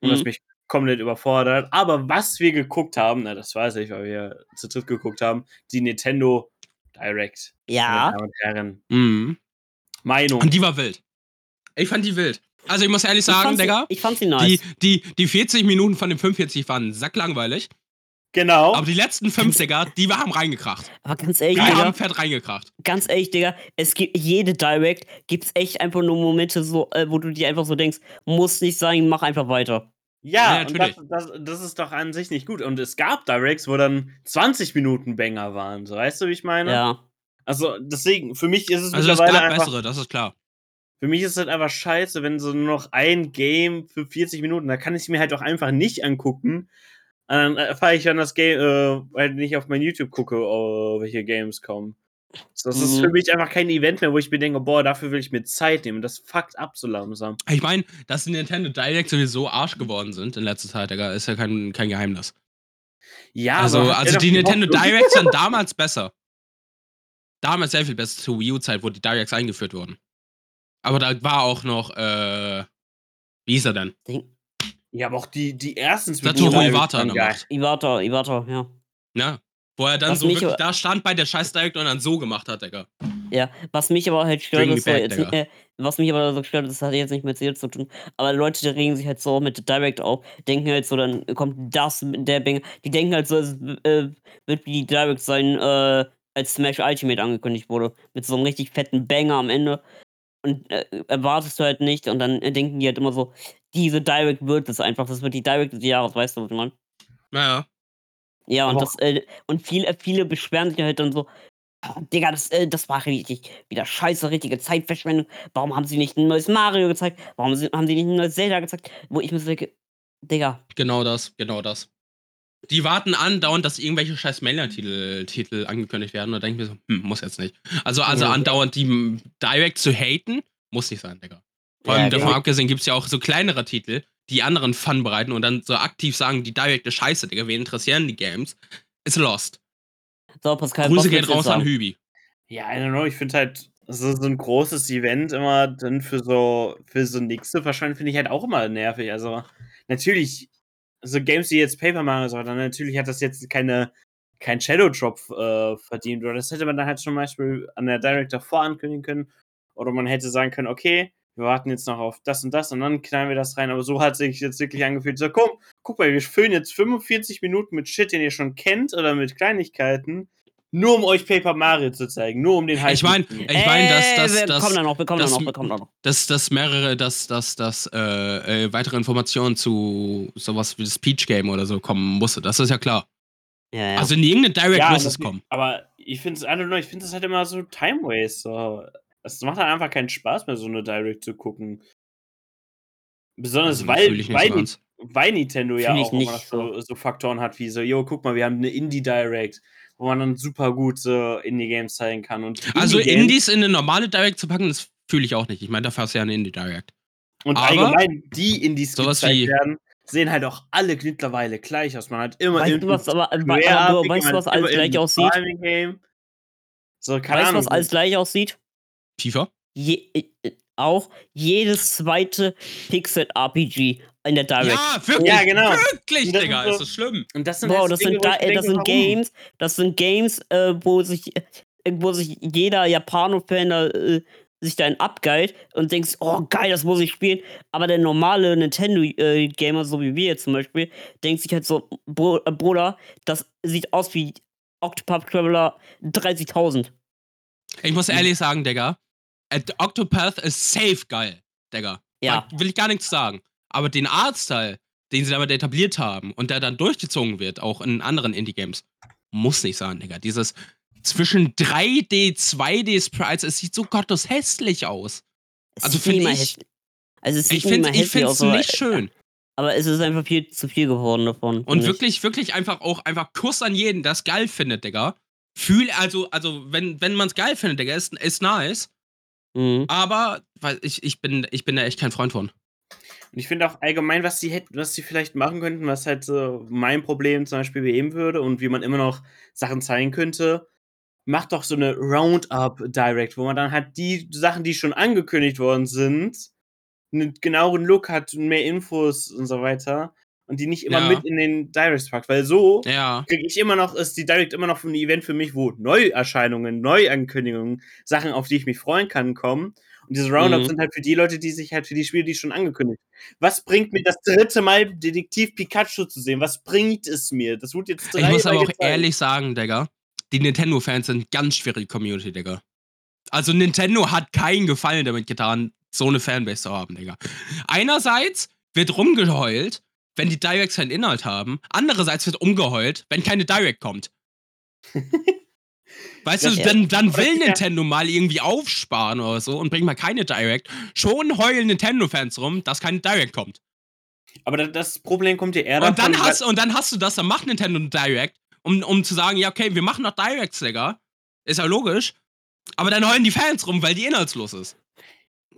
Und das Mhm. mich komplett überfordert. Aber was wir geguckt haben, na, das weiß ich, weil wir zu dritt geguckt haben, die Nintendo Direct. Ja. Meine Damen und Herren. Mhm. Meinung. Und die war wild. Ich fand die wild. Also ich muss ehrlich Ich sagen, sie, Digga, ich fand sie die, nice. die, die 40 Minuten von den 45 waren sacklangweilig. Genau. Aber die letzten fünf, Digga, die haben reingekracht. Aber ganz ehrlich, Die Digga, haben fett reingekracht. ganz ehrlich, Digga, es gibt jede Direct gibt's echt einfach nur Momente, so, äh, wo du dir einfach so denkst, muss nicht sein, mach einfach weiter. Ja, Ja, und das, das, das ist doch an sich nicht gut. Und es gab Directs, wo dann 20 Minuten Banger waren. So, weißt du, wie ich meine? Ja. Also, deswegen, für mich ist es Also es mittlerweile gab einfach. bessere, das ist klar. Für mich ist es halt einfach scheiße, wenn so nur noch ein Game für 40 Minuten, da kann ich es mir halt auch einfach nicht angucken. Und dann erfahre ich dann das Game, äh, weil ich nicht auf mein YouTube gucke, oh, welche Games kommen. So, Das ist Mhm. für mich einfach kein Event mehr, wo ich mir denke, boah, dafür will ich mir Zeit nehmen. Das fuckt ab so langsam. Ich meine, dass die Nintendo Direct sowieso Arsch geworden sind in letzter Zeit, Digga, ist ja kein, kein Geheimnis. Ja, also, also die Nintendo Hoffnung- Directs waren damals besser. Damals sehr viel besser zur Wii U-Zeit, wo die Directs eingeführt wurden. Aber da war auch noch, äh, wie hieß er denn? Ja, aber auch die, die ersten Satoru Iwata waren an der geil. Macht. Iwata, Iwata, ja. Ja. Wo er dann Was so mich wirklich aber- da stand bei der scheiß Direct und dann so gemacht hat, Digga. Ja, was mich aber halt stört, ist back, jetzt, Digga. äh, was mich aber so stört, das hat jetzt nicht mit Ziel zu tun, aber Leute, die regen sich halt so mit der Direct auf, denken halt so, dann kommt das, der Banger, die denken halt so, es äh, wird wie die Direct sein, äh, als Smash Ultimate angekündigt wurde, mit so einem richtig fetten Banger am Ende und äh, erwartest du halt nicht und dann äh, denken die halt immer so, diese Direct wird es einfach, das wird die Direct des Jahres, weißt du, was ich meine? Naja. Ja, und Aber- das, äh, und viele, viele beschweren sich halt dann so, "Ah, Digga, das, äh, das war richtig wieder scheiße, richtige Zeitverschwendung. Warum haben sie nicht ein neues Mario gezeigt? Warum sie- haben sie nicht ein neues Zelda gezeigt? Wo ich mir so denke, Digga, Genau das, genau das. Die warten andauernd, dass irgendwelche scheiß Mailer-Titel Titel angekündigt werden und denken mir so, hm, muss jetzt nicht. Also, also Ja. andauernd die m, Direct zu haten, muss nicht sein, Digga. Vor Ja, allem davon genau. abgesehen gibt es ja auch so kleinere Titel, die anderen Fun bereiten und dann so aktiv sagen, die Direct ist scheiße, Digga, wen interessieren die Games? Ist lost. so, Pascal, Grüße geht raus an? Hübi. Ja, I don't know, ich finde halt, so, so ein großes Event immer dann für so, für so zu verschwenden, finde ich halt auch immer nervig. Also, natürlich, so Games, die jetzt Paper Mario so, dann natürlich hat das jetzt keine, kein Shadow Drop äh, verdient. Oder das hätte man dann halt zum Beispiel an der Direct davor ankündigen können. Oder man hätte sagen können, okay, wir warten jetzt noch auf das und das und dann knallen wir das rein. Aber so hat sich jetzt wirklich angefühlt, so, komm, guck mal, wir füllen jetzt 45 Minuten mit Shit, den ihr schon kennt oder mit Kleinigkeiten. Nur um euch Paper Mario zu zeigen, nur um den Hype Ich mein, mitzunehmen. Ich meine, dass- Äh, dass- wir dass- kommen da noch, wir kommen da dass- noch, wir kommen da noch. dass, dass mehrere, dass, dass, dass äh, äh, weitere Informationen zu sowas wie das Peach Game oder so kommen musste. Das ist ja klar. Ja, ja. Also in irgendeine Direct Ja, muss es kommen. Aber ich finde es, I don't know, ich finde es halt immer so Time Waste. So. Es macht halt einfach keinen Spaß mehr, so eine Direct zu gucken. Besonders Also, weil, weil, weil Nintendo ja auch so. so Faktoren hat wie so, yo, guck mal, wir haben eine Indie Direct, wo man dann super gut so Indie-Games zeigen kann. Und Also Indie-Games- Indies in eine normale Direct zu packen, das fühle ich auch nicht. Ich meine, dafür hast du ja eine Indie Direct. Und Aber allgemein, die Indies, gezeigt wie- werden, sehen halt auch alle mittlerweile gleich aus. Man hat immer Weißt du, was, aber, aber, aber weißt du, was alles gleich aussieht? So, keine Weißt du, was alles gleich aussieht? FIFA? Je, äh, auch jedes zweite Pixel-RPG in der Direct. Ja, wirklich. Ja, genau. Wirklich, das Digga. ist so- Ist das schlimm? Und das sind halt das Dinge, sind, da, äh, das denke, sind? Games, das sind Games, äh, wo sich, äh, wo sich jeder Japano-Fan da, äh, sich dann abgeilt und denkst, oh geil, das muss ich spielen. Aber der normale Nintendo-Gamer, so wie wir jetzt zum Beispiel, denkt sich halt so, Bro, äh, Bruder, das sieht aus wie Octopath Traveler 30.000. Ich muss ehrlich sagen, Digga. äh, Octopath ist safe geil, Digga. Ja. Da will ich gar nichts sagen. Aber den Artstyle, den sie damit etabliert haben und der dann durchgezogen wird, auch in anderen Indie-Games, muss nicht sein, Digga. Dieses zwischen 3D, 2D Sprites, es sieht so gottes hässlich aus. Es Also sieht find niemals ich- Also es sieht Ich finde aber- nicht schön. Aber es ist einfach viel zu viel geworden davon. Und find ich. wirklich, wirklich einfach auch einfach Kuss an jeden, der es geil findet, Digga. Fühl, also, also, wenn, wenn man es geil findet, Digga, ist, ist nice. Mhm. Aber ich, ich, bin, ich bin da echt kein Freund von. Und ich finde auch allgemein, was sie hätten, was sie vielleicht machen könnten, was halt so mein Problem zum Beispiel beheben würde und wie man immer noch Sachen zeigen könnte, macht doch so eine Roundup Direct, wo man dann halt die Sachen, die schon angekündigt worden sind, einen genaueren Look hat, mehr Infos und so weiter und die nicht immer Ja. mit in den Directs packt, weil so Ja. kriege ich immer noch, ist die Direct immer noch ein Event für mich, wo Neuerscheinungen, Neuankündigungen, Sachen, auf die ich mich freuen kann, kommen. Und diese Roundups Mhm. sind halt für die Leute, die sich halt für die Spiele, die schon angekündigt. Was bringt mir das dritte Mal Detektiv Pikachu zu sehen? Was bringt es mir? Das wurde jetzt Ich drei muss aber auch gezeigt. ehrlich sagen, Digga, die Nintendo-Fans sind ganz schwierige Community, Digga. Also Nintendo hat keinen Gefallen damit getan, so eine Fanbase zu haben, Digga. Einerseits wird rumgeheult, wenn die Directs keinen Inhalt haben. Andererseits wird umgeheult, wenn keine Direct kommt. Weißt Das- du, dann, dann will ja- Nintendo mal irgendwie aufsparen oder so und bringt mal keine Direct. Schon heulen Nintendo-Fans rum, dass keine Direct kommt. Aber da- das Problem kommt ja eher Und dann, hast, und dann hast du das, dann macht Nintendo ein Direct, um, um zu sagen, ja, okay, wir machen noch Directs, Digga. Ist ja logisch. Aber dann heulen die Fans rum, weil die inhaltslos ist.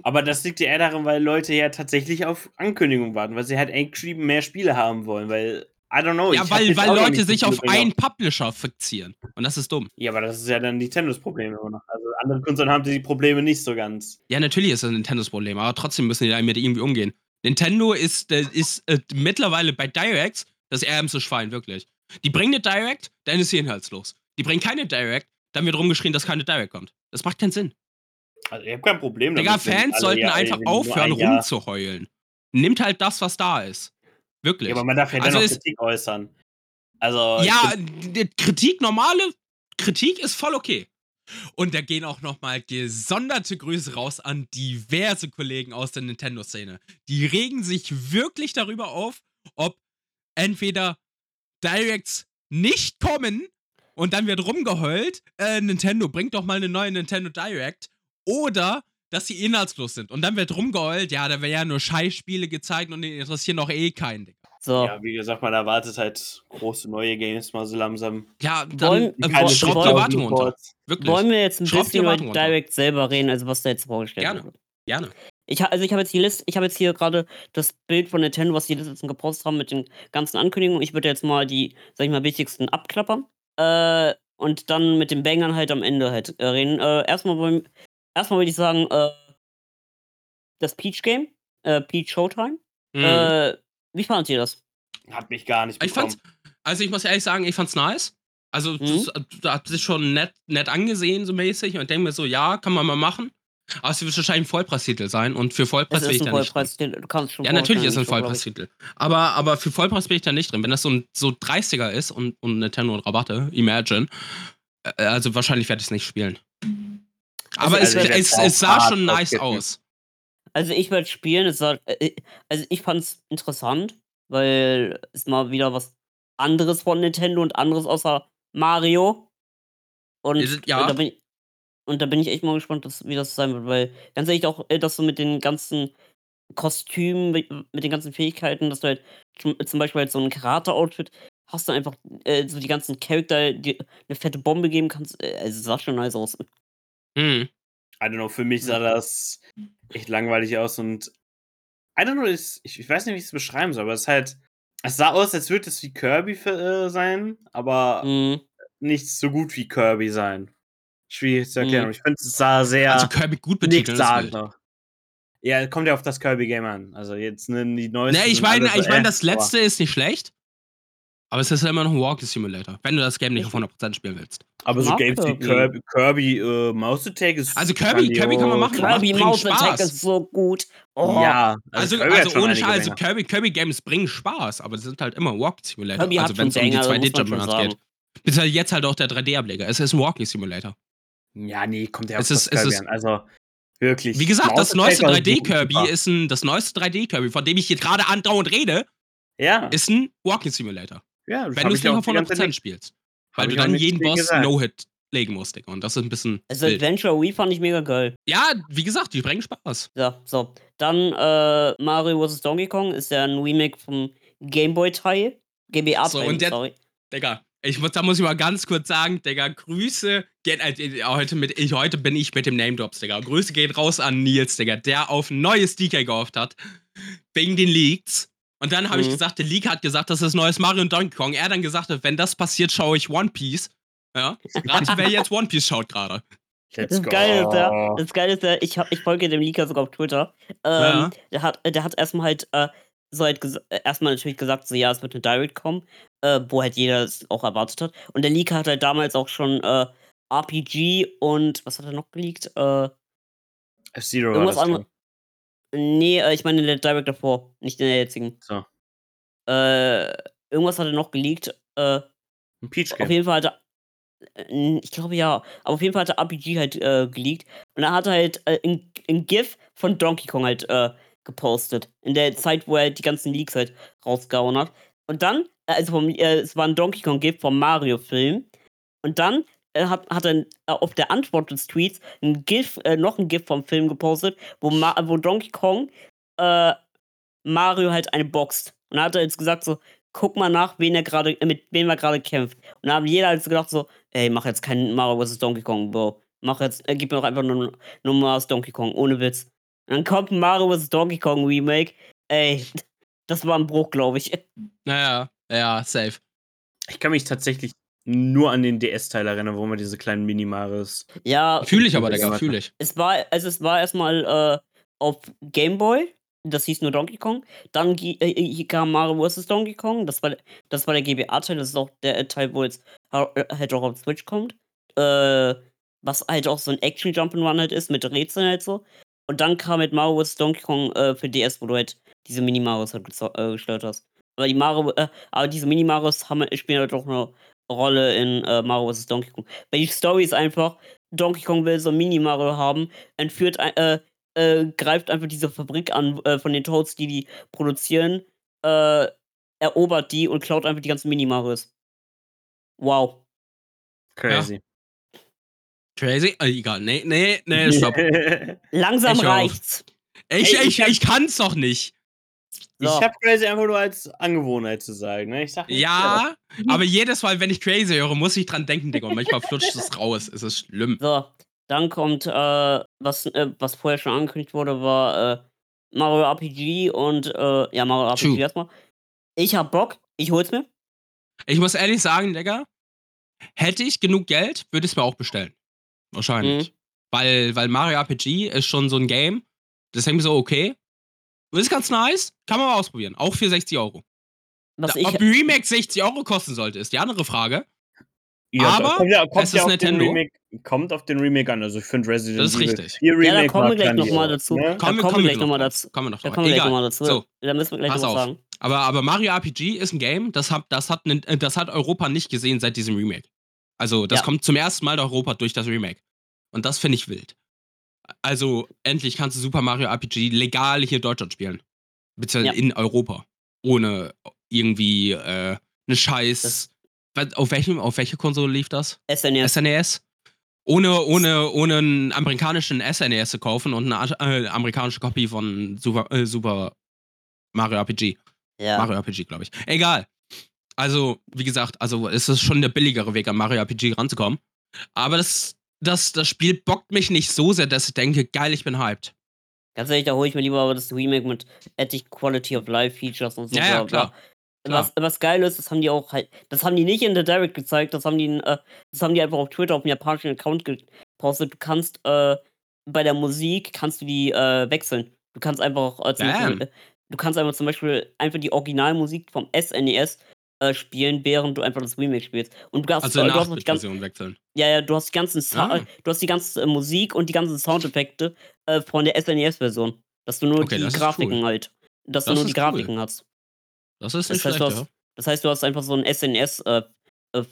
aber das liegt ja eher daran, weil Leute ja tatsächlich auf Ankündigungen warten, weil sie halt eigentlich mehr Spiele haben wollen, weil I don't know. ja, weil, weil Leute sich auf einen Publisher fixieren. Und das ist dumm. Ja, aber das ist ja dann Nintendos Problem immer noch. Also andere Konsolen haben die Probleme nicht so ganz. Ja, natürlich ist das Nintendos Problem, aber trotzdem müssen die damit irgendwie umgehen. Nintendo ist, äh, ist äh, mittlerweile bei Directs das ärmste Schwein, wirklich. Die bringen eine Direct, dann ist sie inhaltslos. Die bringen keine Direct, dann wird rumgeschrien, dass keine Direct kommt. Das macht keinen Sinn. Also ich habe kein Problem Digga, damit. wenn Fans sollten ja- einfach aufhören, ein rumzuheulen. Nimmt halt das, was da ist. Wirklich. Ja, aber man darf ja Also dennoch Kritik äußern. Also, Ja, Kritik, normale Kritik ist voll okay. Und da gehen auch nochmal gesonderte Grüße raus an diverse Kollegen aus der Nintendo-Szene. Die regen sich wirklich darüber auf, ob entweder Directs nicht kommen und dann wird rumgeheult, äh, Nintendo, bringt doch mal eine neue Nintendo Direct, oder dass sie inhaltslos sind. Und dann wird rumgeheult, ja, da werden ja nur Scheißspiele gezeigt und die interessieren doch eh keinen, Digga. So. ja, wie gesagt, man erwartet halt große neue Games mal so langsam. Ja, dann Wollen- äh, Keine schraubt die Wollen- Erwartungen runter. Wirklich. Wollen wir jetzt ein Schraubt die bisschen über. Direct selber reden, also was da jetzt vorgestellt Gerne. wird? Gerne. Ich, also ich habe jetzt die Liste, ich habe jetzt hier gerade das Bild von Nintendo, was die letztens gepostet haben mit den ganzen Ankündigungen. Ich würde jetzt mal die, sag ich mal, wichtigsten abklappern. Äh, und dann mit den Bangern halt am Ende halt äh, reden. Äh, erstmal wollen, erstmal würde ich sagen, äh, das Peach Game, äh, Peach Showtime. Mhm. Äh, wie fandet ihr das? Hat mich gar nicht ich bekommen. fand's, also ich muss ehrlich sagen, ich fand's nice. Also, Mhm. das, das hat sich schon nett, nett angesehen, so mäßig. Und denke mir so, ja, kann man mal machen. Aber es wird wahrscheinlich ein Vollpreistitel sein. Und für Vollpreis bin ich da nicht drin. Du kannst schon Ja, natürlich ist es ein ich. Vollpreistitel. Aber, aber für Vollpreis bin ich da nicht drin. Wenn das so ein so 30er ist und, und Nintendo und Rabatte, Imagine, äh, also wahrscheinlich werde ich es nicht spielen. Aber Also, es, der es, es sah schon nice aus. Also ich werde spielen, es war, äh, also ich fand's interessant, weil es mal wieder was anderes von Nintendo und anderes außer Mario. Und, Ist es- ja. und, da, bin ich, und da bin ich echt mal gespannt, dass, wie das sein wird, weil ganz ehrlich auch, äh, dass du mit den ganzen Kostümen, mit, mit den ganzen Fähigkeiten, dass du halt zum, Beispiel halt so ein Karate-Outfit hast du einfach äh, so die ganzen Charakter, die eine fette Bombe geben kannst. Äh, also, es sah schon nice aus. Hm. I don't know, für mich sah das echt langweilig aus und I don't know, ich, ich weiß nicht, wie ich es beschreiben soll, aber es ist halt, es sah aus, als würde es wie Kirby äh, sein, aber Mhm. nicht so gut wie Kirby sein. Schwierig zu erklären. Mhm. aber Ich finde, es sah sehr Also Kirby gut nichtssagend. Ja, kommt ja auf das Kirby-Game an. Also jetzt ne, die neuesten. Ne, ich meine, ich meine, äh, das letzte ist nicht schlecht. Aber es ist ja immer noch ein Walking Simulator, wenn du das Game nicht auf 100% spielen willst. Aber so Games wie Kirby. Kirby, äh, Mouse Attack ist. Also Kirby- Kirby kann man machen, Kirby Mouse Attack ist so gut. Oh, Ja, Also, also schon ohne Scheiß, also. Kirby, Kirby Games bringen Spaß, aber das sind halt immer Walking Simulator. Kirby also wenn es um die Banger, muss man 2D-Jump schon geht. Bis halt jetzt halt auch der 3D-Ableger. Es ist ein Walking Simulator. Ja, nee, kommt ja auf Es das ist- es Kirby ist- an. Also wirklich. Wie gesagt, Mouse das neueste Attack war 3D-Kirby super. ist ein, das neueste 3D-Kirby, von dem ich jetzt gerade andauernd rede, Ja, ist ein Walking Simulator. Ja das Wenn du es ich nicht ganze 100% Zeit- spielst. Weil du dann jeden Boss. No-Hit legen musst, Digga. Und das ist ein bisschen. Also wild. Adventure Wii fand ich mega geil. Ja, wie gesagt, die bringen Spaß. Ja, so. Dann äh, Mario vs. Donkey Kong ist ja ein Remake vom Game Boy Teil. GBA So, und jetzt- sorry. Digga, ich muss, da muss ich mal ganz kurz sagen, Digga, Grüße geht halt, äh, heute mit, ich, heute bin ich mit dem Name Drops, Digga. Grüße gehen raus an Nils, Digga, der auf ein neues DK gehofft hat. Wegen den Leaks. Und dann habe ich Mhm. gesagt, der Leak hat gesagt, das ist neues Mario und Donkey Kong. Er dann gesagt hat, wenn das passiert, schaue ich One Piece. Ja. Rate, wer jetzt One Piece schaut gerade. Das. Geile ist ja, das Geile ist ja, ich, hab, ich folge dem Leaker sogar auf Twitter. Ähm, Ja. der, hat, der hat erstmal halt, äh, so halt äh, erstmal natürlich gesagt, so ja, es wird eine Direct kommen, äh, wo halt jeder es auch erwartet hat. Und der Leaker hat halt damals auch schon äh, RPG und was hat er noch geleakt? Äh, F-Zero irgendwas anderes. Nee, äh, ich meine in der Direct davor, nicht in der jetzigen. So. Äh, irgendwas hat er noch geleakt. Äh, Ein Peach auf Game. jeden Fall hat er. äh, Ich glaube ja. Aber auf jeden Fall hat er RPG halt äh, geleakt. Und er hat halt äh, ein, ein GIF von Donkey Kong halt äh, gepostet. In der Zeit, wo er die ganzen Leaks halt rausgehauen hat. Und dann, äh, also vom, äh, es war ein Donkey Kong GIF vom Mario-Film. Und dann hat, hat er äh, auf der Antwort des Tweets ein GIF, äh, noch ein GIF vom Film gepostet, wo, Ma wo Donkey Kong äh, Mario halt eine boxt. Und da hat er jetzt gesagt so, guck mal nach, wen er gerade, äh, mit wem er gerade kämpft. Und da haben jeder halt so gedacht so, ey, mach jetzt keinen Mario vs. Donkey Kong, Bro. Mach jetzt, äh, gib mir doch einfach nur, nur mal das Donkey Kong, ohne Witz. Und dann kommt ein Mario vs. Donkey Kong Remake. Ey, das war ein Bruch, glaube ich. Naja, ja, safe. Ich kann mich tatsächlich nur an den DS-Teil erinnern, wo man diese kleinen Minimares. Ja, Fühle ich aber, Digga, fühle ich. es war, also es war erstmal äh, auf Game Boy, das hieß nur Donkey Kong. Dann äh, äh, kam Mario vs. Donkey Kong, das war, das war der GBA-Teil, das ist auch der äh, Teil, wo jetzt äh, halt auch auf Switch kommt. Äh, was halt auch so ein Action Jump'n'Run halt ist, mit Rätseln halt so. Und dann kam mit Mario vs. Donkey Kong äh, für DS, wo du halt diese Mini-Marios halt äh, gestellt hast. Aber die Mario, äh, aber diese Mini-Marios haben, spielen halt auch eine Rolle in äh, Mario vs. Donkey Kong. Weil die Story ist einfach, Donkey Kong will so ein Mini-Mario haben, entführt, ein- äh, äh, greift einfach diese Fabrik an äh, von den Toads, die die produzieren, äh, erobert die und klaut einfach die ganzen Mini-Marios. Wow. Crazy. Crazy? Äh, egal, nee, nee, nee, stopp. Langsam Ich reicht's. Ich, Ey, ich, ich ich, kann's doch nicht. Ich So. habe Crazy einfach nur als Angewohnheit zu sagen. Ne? Ich sag nicht, Ja, aber jedes Mal, wenn ich Crazy höre, muss ich dran denken, Digga. Und manchmal flutscht es raus. Es ist schlimm. So, dann kommt, äh, was, äh, was vorher schon angekündigt wurde, war äh, Mario RPG und, äh, ja, Mario RPG True. erstmal. Ich hab Bock, ich hol's mir. Ich muss ehrlich sagen, Digga, hätte ich genug Geld, würde ich es mir auch bestellen. Wahrscheinlich. Weil, weil Mario RPG ist schon so ein Game. Das denke ich mir so, okay. Ist ganz nice. Kann man mal ausprobieren. Auch für 60 Euro. Was Da, ich, ob Remake 60 Euro kosten sollte, ist die andere Frage. Ja, Aber kommt ja, kommt es ja ist auf Nintendo. Den Remake, kommt auf den Remake an. Also ich finde Resident Das ist Evil richtig. 4 Ja, Remake da kommen wir gleich noch grandios, mal dazu. Ne? Da kommen wir gleich noch mal drauf. dazu. Kommen wir noch da kommen wir gleich nochmal dazu. So, Da müssen wir gleich pass auf. sagen. Aber, aber Mario RPG ist ein Game, das hat, das, hat, das hat Europa nicht gesehen seit diesem Remake. Also, das Ja. kommt zum ersten Mal nach Europa durch das Remake. Und das finde ich wild. Also, endlich kannst du Super Mario RPG legal hier in Deutschland spielen. Beziehungsweise Ja. in Europa. Ohne irgendwie äh, eine Scheiß. Was, auf, welchem, auf welche Konsole lief das? SNES. SNES? Ohne, ohne, ohne einen amerikanischen SNES zu kaufen und eine äh, amerikanische Kopie von Super, äh, Super Mario RPG. Ja. Mario RPG, glaube ich. Egal. Also, wie gesagt, also es ist schon der billigere Weg, an Mario RPG ranzukommen. Aber das, das, das Spiel bockt mich nicht so sehr, dass ich denke, geil, ich bin hyped. Ganz ehrlich, da hole ich mir lieber aber das Remake mit etlich Quality of Life Features und so. Ja, ja, klar. Klar. Was, was geil ist, das haben die auch halt, das haben die nicht in der Direct gezeigt, das haben die, äh, das haben die einfach auf Twitter auf dem japanischen Account gepostet. Du kannst äh, bei der Musik kannst du die äh, wechseln. Du kannst einfach äh, zum. Beispiel, äh, du kannst einfach zum Beispiel einfach die Originalmusik vom SNES äh, spielen, während du einfach das Remake spielst. Und du hast, Also äh, du hast die ganze, Nachbildversion wechseln. ja, ja, du hast die ganzen, Ah. äh, du hast die ganze äh, Musik und die ganzen Soundeffekte äh, von der SNES-Version, dass du nur Okay, die das Grafiken cool. halt, dass du Das nur die cool. Grafiken hast. Das ist Das nicht heißt, schlecht, du hast, ja. das heißt, du hast einfach so einen SNS-Modus äh, äh,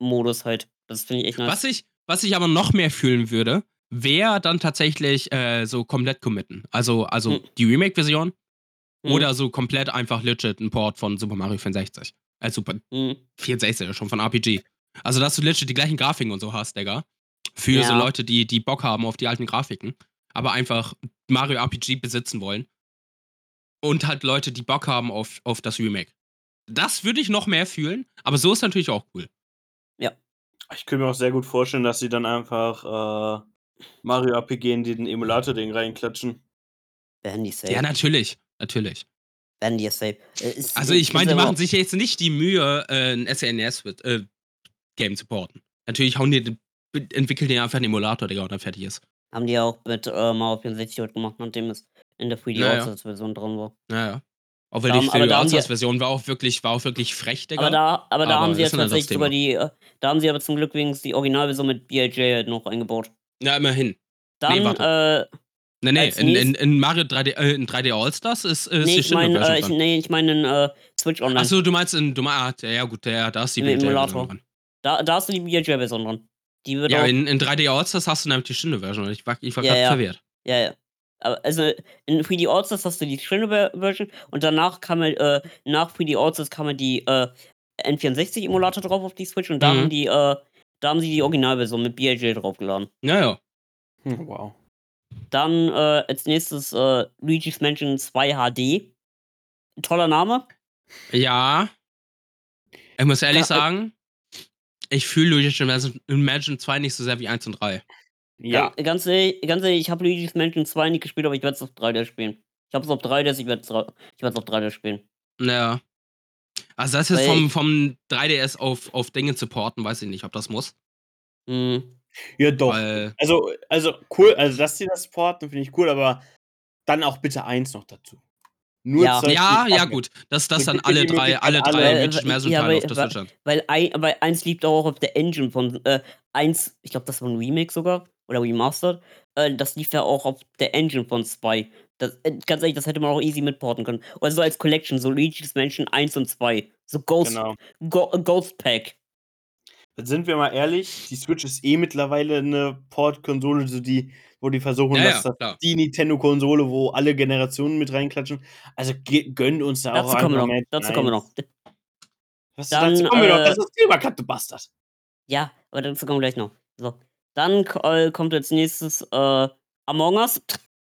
Modus halt. Das finde ich echt nice. Was ich, was ich aber noch mehr fühlen würde, wäre dann tatsächlich so komplett committen. Also, also Hm. die Remake-Version Hm, oder so komplett einfach legit ein Port von Super Mario 64. Äh, Super hm, 64, ja, schon von RPG. Also, dass du legit die gleichen Grafiken und so hast, Digga. Für so Ja. Leute, die, die Bock haben auf die alten Grafiken, aber einfach Mario RPG besitzen wollen. Und halt Leute, die Bock haben auf, auf das Remake. Das würde ich noch mehr fühlen, aber so ist natürlich auch cool. Ich könnte mir auch sehr gut vorstellen, dass sie dann einfach äh, Mario RPG in den Emulator-Ding reinklatschen. werden die safe. Ja, natürlich. Natürlich. werden die safe. Äh, ist- Also ich meine, die machen sich jetzt nicht die Mühe, äh, ein SNES-Game zu porten. Natürlich hauen die, entwickeln die einfach einen Emulator, Digga, und dann fertig ist. Haben die auch mit äh, Mario 64 heute gemacht, nachdem es in der 3D Naja. All-Stars-Version drin war. Naja. Auch weil Da die haben- aber da haben die- Version war auch wirklich, war auch wirklich frech, Digga. Aber da, aber da Aber haben sie jetzt tatsächlich sogar die, äh, da haben sie aber zum Glück wenigstens die Originalversion mit BIJ halt noch eingebaut. ja, immerhin. Dann, warte. äh, Nee, nee, in, in, in Mario 3D, äh, in 3D All-Stars ist, ist nee, die ich meine, äh, ich, nee, ich meine in äh, Switch Online. Achso, du meinst in, du meinst, ah, ja gut, der, da ist die BJ-Version Emulator. dran. Da, da hast du die BIJ-Version dran. Die wird Ja, auch, in, in 3D All-Stars hast du nämlich die Shinra-Version. Ich war, ich war Ja, gerade ja. verwirrt. ja, ja. Aber also in 3D All-Stars hast du die schöne Ver- Version und danach kann man, äh, nach 3D All-Stars kann man die äh, N64-Emulator drauf auf die Switch und da Mhm. haben die, äh, da haben sie die Originalversion mit BIJ draufgeladen. Ja, ja. Hm, wow. Dann äh, als nächstes äh, Luigi's Mansion 2 HD. Toller Name. Ja. Ich muss ehrlich Ja, äh- sagen, ich fühle Luigi's Mansion, Mansion 2 nicht so sehr wie 1 und 3. Ja. Ganz, ganz ehrlich, ganz ehrlich ich habe Luigi's Mansion 2 nicht gespielt, aber ich werde es auf 3D spielen. Ich habe es auf 3D, ich werde es auf 3D spielen. Ja. Also das ist vom, vom 3DS auf, auf Dinge zu porten, weiß ich nicht, ob das muss. Hm. Ja, doch. Weil, Also, also cool, also dass sie das porten, finde ich cool, aber dann auch bitte eins noch dazu. Nur Ja. ja, ja gut, dass das dann alle drei, alle drei Äh, Luigi's Mansion ja, auf weil- der weil- Switch sind. Weil, weil eins liegt auch auf der Engine von äh, eins, ich glaube, das war ein Remake sogar oder Remastered. Äh, das lief ja auch auf der Engine von 2. Das, äh, ganz ehrlich, das hätte man auch easy mitporten können. Oder so als Collection, so Luigi's Mansion 1 und 2. So Ghost, Genau. Go, Ghost Pack. Sind wir mal ehrlich, die Switch ist eh mittlerweile eine Port-Konsole, so die, wo die versuchen, Ja, ja, dass das klar. die Nintendo-Konsole, wo alle Generationen mit reinklatschen. Also gönnt uns da Dazu auch kommen wir noch. Dazu kommen wir noch. 1. Was, Dann, dazu kommen wir noch. äh, Das ist das Thema, Cut, du Bastard. Ja, aber dazu kommen wir gleich noch. So. Dann äh, kommt als nächstes äh, Among Us.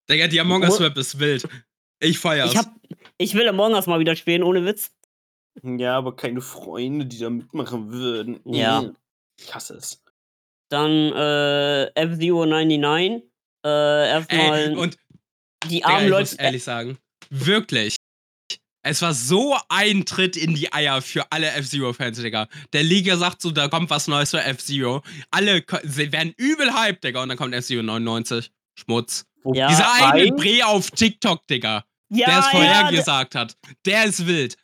Digga, die Among Us Wo- Web ist wild. Ich feier's. Ich, hab, ich will Among Us mal wieder spielen, ohne Witz. Ja, aber keine Freunde, die da mitmachen würden. Ja. Ich hasse es. Dann äh, F-Zero 99. Äh, erstmal Ey, und die Digga, armen ich Leute. muss ehrlich sagen, wirklich. Es war so ein Tritt in die Eier für alle F-Zero-Fans, Digga. Der Liga sagt so, da kommt was Neues für F-Zero. Alle sie werden übel hyped, Digga. Und dann kommt F-Zero 99. Schmutz. Ja, Dieser eine Bre auf TikTok, Digga. ja, der es ja, vorhergesagt hat. Der ist wild.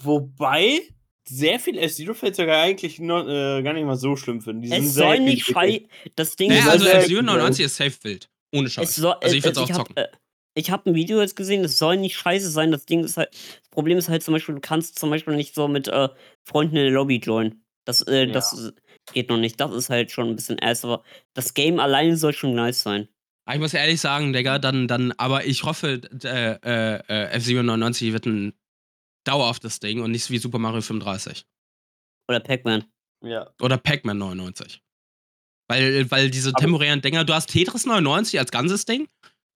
Wobei sehr viele F-Zero-Fans sogar eigentlich noch, äh, gar nicht mal so schlimm finden. Die sind Es sehr soll nicht schei. Das Ding Naja, ist, also F-Zero gut 99 ist safe wild. Ohne Scheiß. es soll, also ich äh, würde es auch hab, zocken. äh, ich habe ein Video jetzt gesehen, es soll nicht scheiße sein. Das Ding ist halt. Das Problem ist halt zum Beispiel, du kannst zum Beispiel nicht so mit äh, Freunden in der Lobby joinen. Das, äh, Ja. das äh, geht noch nicht. Das ist halt schon ein bisschen ass, aber das Game alleine soll schon nice sein. Ich muss ehrlich sagen, Digga, dann, dann, aber ich hoffe, äh, äh, äh, F-Zero 99 wird ein dauerhaftes Ding und nicht wie Super Mario 35. Oder Pac-Man. Ja. Oder Pac-Man 99. Weil, weil diese Aber- temporären Dinger, du hast Tetris 99 als ganzes Ding und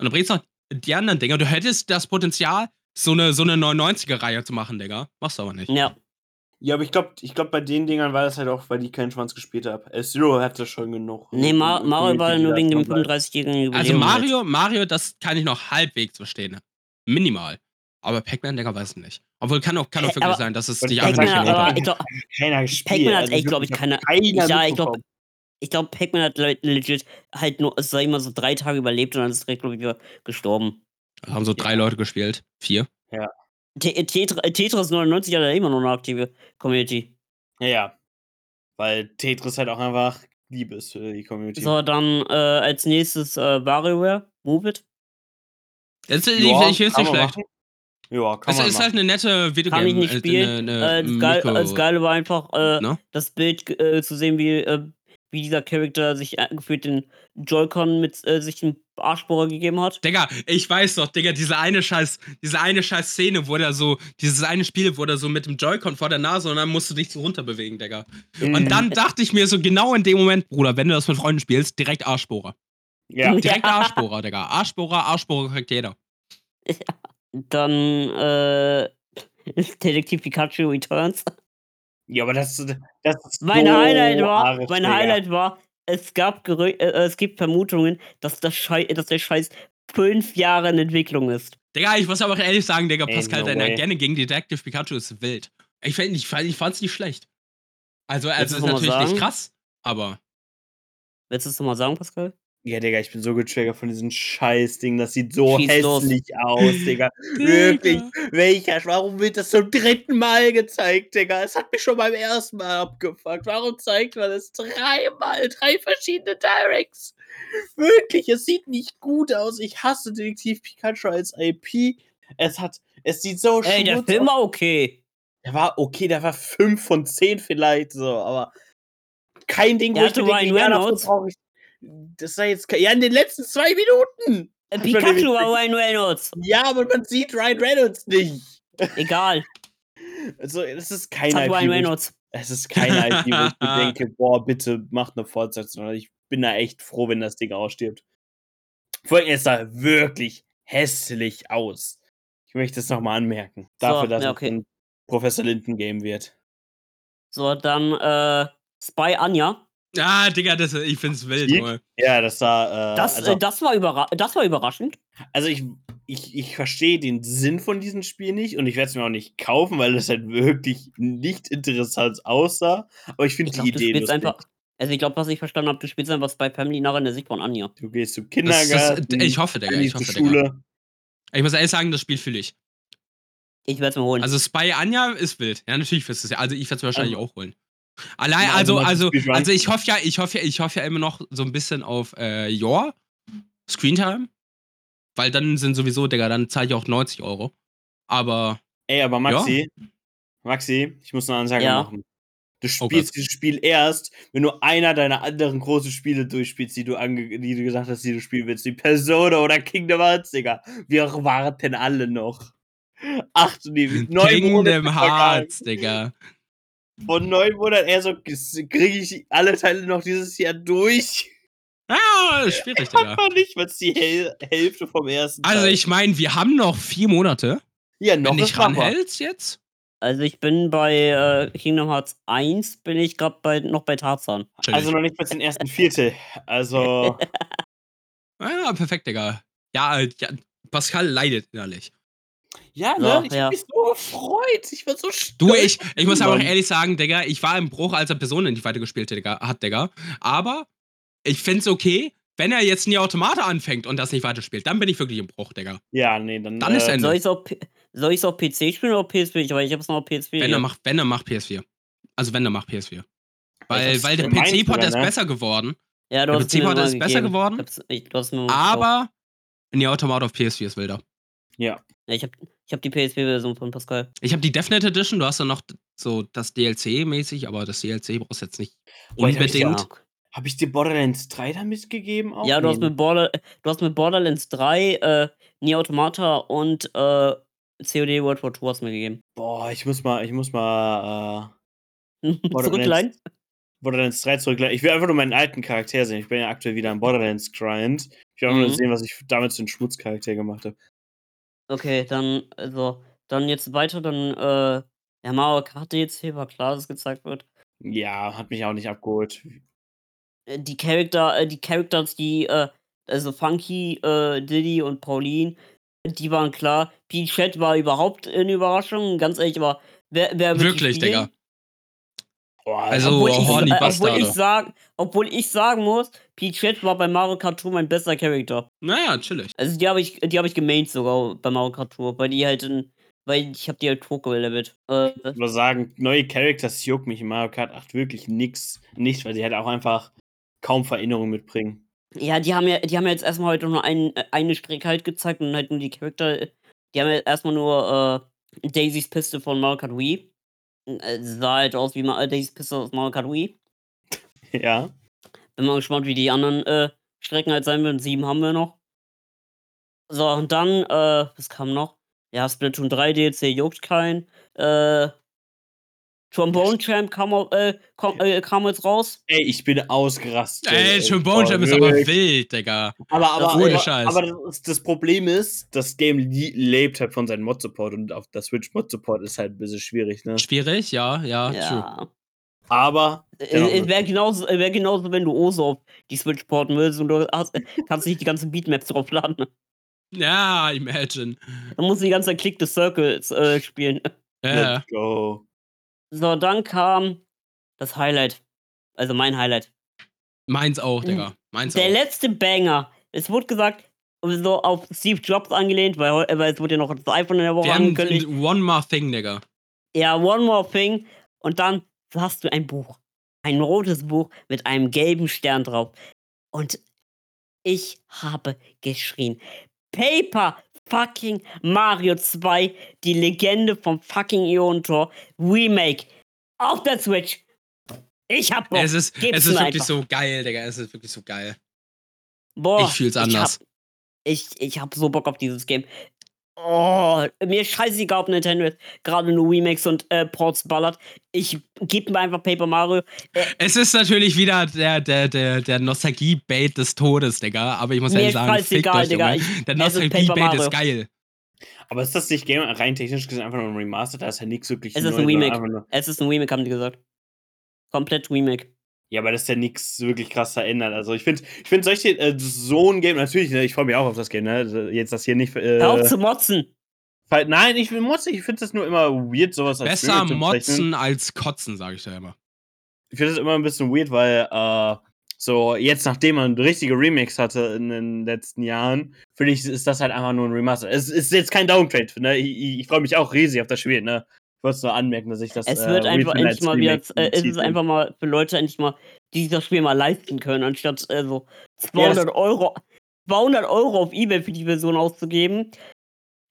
dann bringst du noch die anderen Dinger. Du hättest das Potenzial, so eine, so eine 99er-Reihe zu machen, Digga. Machst du aber nicht. Ja. Ja, aber ich glaube, ich glaub, bei den Dingern war das halt auch, weil ich keinen Schwanz gespielt habe. S-Zero hatte schon genug. Nee, Ma äh, Mario war nur wegen dem das mal- 35-jährigen Jubiläum. Also. Mario, Mario, das kann ich noch halbwegs verstehen. Minimal. Aber Pac-Man, Digga, weiß ich nicht. Obwohl kann auch, kann auch wirklich aber- sein, dass es einfach Pac-Man, nicht aber hat. ich glaub, Keiner gespielt. Pac-Man hat also echt, glaube ich, keine. keiner Ja, ich glaube, ich glaube, Pac-Man hat le- legit halt nur, sag ich mal, so drei Tage überlebt und dann ist direkt, glaube ich, wieder gestorben. Da haben so drei Leute gespielt. Vier. Äh, Tetris 99 hat ja immer noch eine aktive Community. Ja, ja. Weil Tetris halt auch einfach Liebe ist für die Community. So, dann äh, als nächstes äh, WarioWare, Move It. Das, ich Ja, ich finde es nicht schlecht. machen. Ja, kann Es man ist halt machen. eine nette Videogame. Kann ich nicht äh, spielen. eine- eine Äh, das, Geil, Mikro- das Geile war einfach, äh, ne? das Bild äh, zu sehen, wie, äh, wie dieser Charakter sich äh, gefühlt den Joy-Con mit äh, sich den Arschbohrer gegeben hat. Digga, ich weiß doch, Digga, diese eine scheiß, diese eine scheiß Szene, wo der so, dieses eine Spiel, wo der so mit dem Joy-Con vor der Nase und dann musst du dich so runterbewegen, Digga. Mhm. Und dann dachte ich mir so genau in dem Moment, Bruder, wenn du das mit Freunden spielst, direkt Arschbohrer. Ja. Direkt Arschbohrer, Digga. Arschbohrer, Arschbohrer kriegt jeder. Dann äh, Detektiv Pikachu Returns. ja, aber das, das ist Mein so Highlight war, arg, mein Digga. Highlight war, es gab Gerü äh, es gibt Vermutungen, dass das Schei dass der Scheiß fünf Jahre in Entwicklung ist. Digga, ich muss aber auch ehrlich sagen, Digga, Pascal, no deine. Agenne gegen Detective Pikachu ist wild. Ich, find, ich, fand- ich fand's nicht schlecht. Also, also du's ist natürlich nicht sagen? krass, aber. Willst du es nochmal sagen, Pascal? Ja, Digga, ich bin so getriggert von diesem Scheißding. Das sieht so Schieß los. hässlich aus, Digga. Wirklich. Welcher? Warum wird das zum dritten Mal gezeigt, Digga? Es hat mich schon beim ersten Mal abgefuckt. Warum zeigt man das dreimal? Drei verschiedene Directs. Wirklich, es sieht nicht gut aus. Ich hasse Detektiv Pikachu als IP. Es hat, es sieht so Ey, der Film aus. war okay. Der war okay, der war 5 von 10 vielleicht so, aber kein Ding, Der wo ich mir denke, ja, ich. Das sei jetzt. Ja, in den letzten zwei Minuten. Pikachu war Ryan Reynolds. Ja, aber man sieht Ryan Reynolds nicht. Egal. Also, es ist Das keine hat IP. Ryan Reynolds. Es ist keine IP, wo ich mir denke, boah, bitte macht eine Fortsetzung. Ich bin da echt froh, wenn das Ding ausstirbt. Vor allem, es sah wirklich hässlich aus. Ich möchte es nochmal anmerken. Dafür, dass ja, es okay. ein Professor Linden Game wird. So, dann äh, Spy Anja. Ah, Digga, das, ich find's wild? Junge. Ja, das war. Äh, Das, also, äh, das, war, überra das war überraschend. also ich, ich, ich verstehe den Sinn von diesem Spiel nicht und ich werde es mir auch nicht kaufen, weil es halt wirklich nicht interessant aussah. Aber ich finde die glaube, du Idee lustig. einfach. Also, ich glaube, was ich verstanden habe, du spielst einfach Spy Family nach in der Sicht von Anja. Du gehst zum Das, das, Kindergarten. ich hoffe, Digga, ich zur hoffe, Digga. Schule. Ich muss ehrlich sagen, das Spiel fühle ich. Ich werde es mir holen. Also Spy Anja ist wild. Ja, natürlich wirst du es ja. Also ich werde es wahrscheinlich Also- auch holen. Allein, Ja, also, also, also, also ich hoffe ja, ich hoffe ja, ich hoffe ja immer noch so ein bisschen auf äh, Your Screentime. Weil dann sind sowieso, Digga, dann zahle ich auch 90 Euro. Aber Ey, aber Maxi, Maxi, ich muss eine Ansage Ja. machen. Du Oh spielst dieses Spiel erst, wenn du einer deiner anderen großen Spiele durchspielst, die du, ange die du gesagt hast, die du spielen willst. Wie Persona oder Kingdom Hearts, Digga. Wir warten alle noch. Acht, neun Monate Kingdom vergangen. Hearts, Digga. Von neun Monaten, er so, kriege ich alle Teile noch dieses Jahr durch. Ah, schwierig, Digga. Noch nicht, was die Häl Hälfte vom ersten Also Teil. ich meine, wir haben noch vier Monate. ja, noch Wenn machbar. ranhältst jetzt. Also, ich bin bei äh, Kingdom Hearts 1, bin ich gerade bei, noch bei Tarzan. Also noch nicht mal den ersten Viertel. Also, ja, perfekt, Digga. Ja, äh, ja, Pascal leidet innerlich. Ja, Ja, ne? Ich ja. hab mich so gefreut. Ich war so stolz. Du, ich, ich muss aber auch ehrlich sagen, Digga, ich war im Bruch, als er Personen nicht weitergespielt Digga, hat, Digga. Aber ich find's okay, wenn er jetzt nie Automate anfängt und das nicht weiterspielt, dann bin ich wirklich im Bruch, Digga. Ja, nee, dann. Dann ist äh, Ende. Soll ich es auf, P- soll ich's auf PC spielen oder auf PSP? Ich, weil ich habe es noch auf PSP. Wenn hier. er macht, wenn er macht PS4. Also wenn er macht PS4. Weil, hab's weil der PC-Port ist ne? besser geworden, ja, du der hast es mir PC-Port ist besser gegeben. geworden, Ich hab's, ich, du hast mir aber nee, Automat auf PS4 ist wilder. Ja. Ja, ich habe ich hab die PSP-Version von Pascal. Ich habe die Definite Edition, du hast dann noch so das DLC-mäßig, aber das DLC brauchst du jetzt nicht unbedingt. Ja. Habe ich dir Borderlands 3 da mitgegeben? Auch? Ja, du hast, Nee, mit Border, du hast mit Borderlands 3, äh, Nier Automata und äh, COD World War 2 hast du mir gegeben. Boah, ich muss mal, ich muss mal, Zurückleihen? Borderlands 3 zurückleihen. Ich will einfach nur meinen alten Charakter sehen. Ich bin ja aktuell wieder am Borderlands Grind. Ich will einfach nur Mhm. sehen, was ich damals für einen Schmutzcharakter gemacht habe. Okay, dann, also, dann jetzt weiter, dann, äh, ja, Mario Kart DLC war klar, dass es gezeigt wird. Ja, hat mich auch nicht abgeholt. Äh, die Charakter, äh, die Characters, die, äh, also Funky, äh, Diddy und Pauline, die waren klar. Peach Chat war überhaupt eine Überraschung. Ganz ehrlich, aber wer, wer wird die Wirklich, spielen? Boah, Also, obwohl, ich, horny obwohl, ich sag, obwohl ich sagen muss, Peach Chat war bei Mario Kart Tour mein bester Charakter. Naja, chillig. Also die habe ich, die habe ich gemaint sogar bei Mario Kart Tour, weil die halt in, weil ich habe die halt hochgelevelt. Äh, Ich muss sagen, neue Characters juckt mich in Mario Kart 8 wirklich nix. Nicht, weil sie halt auch einfach kaum Veränderungen mitbringen. ja, die haben ja, die haben ja jetzt erstmal heute nur ein, eine Strecke halt gezeigt und halt nur die Charakter. Die haben ja erstmal nur äh, Daisys Piste von Mario Kart Wii. Äh, sah halt aus wie äh, Daisys Piste aus Mario Kart Wii. Ja. Bin mal gespannt, wie die anderen äh, Strecken halt sein werden. Sieben haben wir noch. So, und dann, äh, was kam noch? Ja, Splatoon 3 DLC juckt keinen. Äh, Trombone Champ kam, äh, kam, äh, kam jetzt raus. Ey, ich bin ausgerastet. Ey, schon Boah, Bone ist aber wild, Digga. Aber, aber, Ohne aber, Scheiß. aber das, das Problem ist, das Game lebt halt von seinem Mod-Support und auf der Switch Mod-Support ist halt ein bisschen schwierig, ne? Schwierig, ja, ja, true. Ja. Aber. Es dennoch es wäre genauso, wär genauso, wenn du Oso auf die Switch porten willst und du hast, kannst nicht die ganzen Beatmaps draufladen. Ja, imagine. Dann musst du die ganze Zeit Click the Circles äh, spielen. Ja. Let's go. So, dann kam das Highlight. Also mein Highlight. Meins auch, Digga. Meins Der auch. letzte Banger. Es wurde gesagt, so auf Steve Jobs angelehnt, weil, weil es wurde ja noch das iPhone in der Woche Wir angekündigt. One More Thing, Digga. Ja, One More Thing. Und dann hast du ein Buch. Ein rotes Buch mit einem gelben Stern drauf. Und ich habe geschrien. Paper fucking Mario 2, die Legende vom fucking Iontor Remake auf der Switch. Ich hab Bock. es ist, es ist wirklich einfach. so geil, Digga. Es ist wirklich so geil. Boah, ich fühl's anders. hab, ich, ich hab so Bock auf dieses Game. Oh, mir ist scheißegal, ob Nintendo jetzt gerade nur Remakes und äh, Ports ballert. Ich geb mir einfach Paper Mario. Es ist natürlich wieder der, der, der, der Nostalgie-Bait des Todes, Digga. Aber ich muss ehrlich ist sagen, scheißegal, euch, Digga. Ich, Der ist Nostalgie-Bait ist geil. Aber ist das nicht Game rein technisch gesehen einfach nur ein Remaster? Da ist ja nichts wirklich Es ist neu, ein Remake. Es ist ein Remake, haben die gesagt. Komplett Remake. Ja, aber das ist ja nichts wirklich krass verändert. Also ich finde, ich find solche, äh, so ein Game, natürlich, ne, ich freue mich auch auf das Game, ne? Jetzt das hier nicht. Äh, Hör auf zu motzen. Fall- Nein, ich will motzen. Ich finde das nur immer weird, sowas als Besser bezeichnen. motzen als kotzen, sage ich da immer. Ich finde das immer ein bisschen weird, weil äh, so jetzt, nachdem man richtige Remakes hatte in den letzten Jahren, finde ich, ist das halt einfach nur ein Remaster. Es ist jetzt kein Downgrade. Ne? Ich, ich, ich freue mich auch riesig auf das Spiel. Ne? Ich wollte es nur anmerken, dass ich das. Es äh, wird einfach Return endlich mal wieder, äh, es ist betiteln. einfach mal für Leute endlich mal, die sich das Spiel mal leisten können, anstatt äh, so 200 Euro, 200 Euro auf Ebay für die Version auszugeben.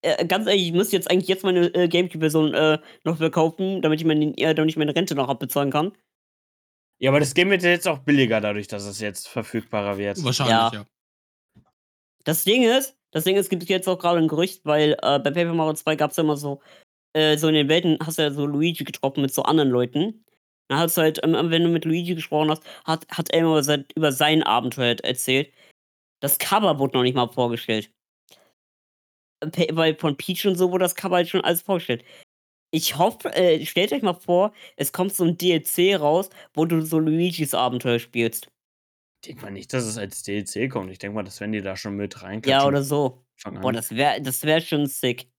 Äh, ganz ehrlich, ich müsste jetzt eigentlich jetzt meine äh, Gamecube-Version äh, noch verkaufen, damit ich, meine, äh, damit ich meine Rente noch abbezahlen kann. Ja, aber das Game wird ja jetzt auch billiger, dadurch, dass es jetzt verfügbarer wird. Wahrscheinlich, Ja. ja. Das Ding ist, das Ding ist, es gibt jetzt auch gerade ein Gerücht, weil äh, bei Paper Mario 2 gab es ja immer so, äh, so in den Welten hast du ja so Luigi getroffen mit so anderen Leuten. Dann hast du halt, ähm, wenn du mit Luigi gesprochen hast, hat, hat er immer über sein, über sein Abenteuer halt erzählt. Das Cover wurde noch nicht mal vorgestellt. Äh, Weil von Peach und so wurde das Cover halt schon alles vorgestellt. Ich hoffe, äh, stellt euch mal vor, es kommt so ein DLC raus, wo du so Luigis Abenteuer spielst. Ich denke mal nicht, dass es als DLC kommt. Ich denke mal, das werden die da schon mit rein. Ja, oder so. Boah, das wäre das wär schon sick.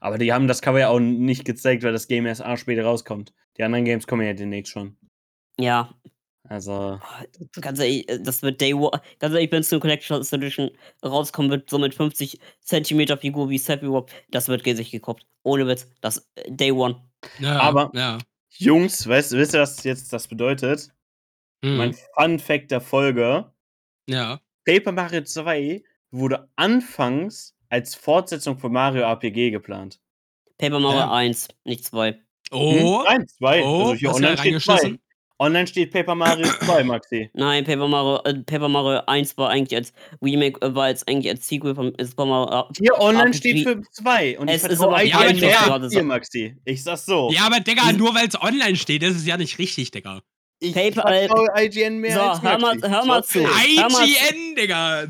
Aber die haben das Cover ja auch nicht gezeigt, weil das Game erst A später rauskommt. Die anderen Games kommen ja demnächst schon. Ja, Also, ganz ehrlich, äh, das wird Day One. Ganz ehrlich, wenn es eine Collector's Edition rauskommen wird, so mit 50 Zentimeter Figur wie Sephiroth, das wird sich gekauft. Ohne Witz. Das äh, Day One. ja Aber- Ja. Jungs, weißt, wisst ihr, was jetzt das bedeutet? Hm. Mein Fun Fact der Folge: ja. Paper Mario 2 wurde anfangs als Fortsetzung von Mario RPG geplant. Paper Mario Ja. 1, nicht 2. Oh. Hm? Nein, zwei. Oh, also hier online steht zwei. reingeschissen? Online steht Paper Mario 2, Maxi. Nein, Paper Mario, äh, Paper Mario 1 war eigentlich als Remake, äh, war jetzt eigentlich als Sequel von Super Mario. Hier online RPG. steht für 2. Und Es ich ist aber IGN kein mehr dir, Maxi. Ich sag's so. Ja, aber Digga, nur weil es online steht, ist es ja nicht richtig, Digga. Ich Paper- äh, vertraue IGN mehr so, als hör mal- hör mal zu. IGN, Digga.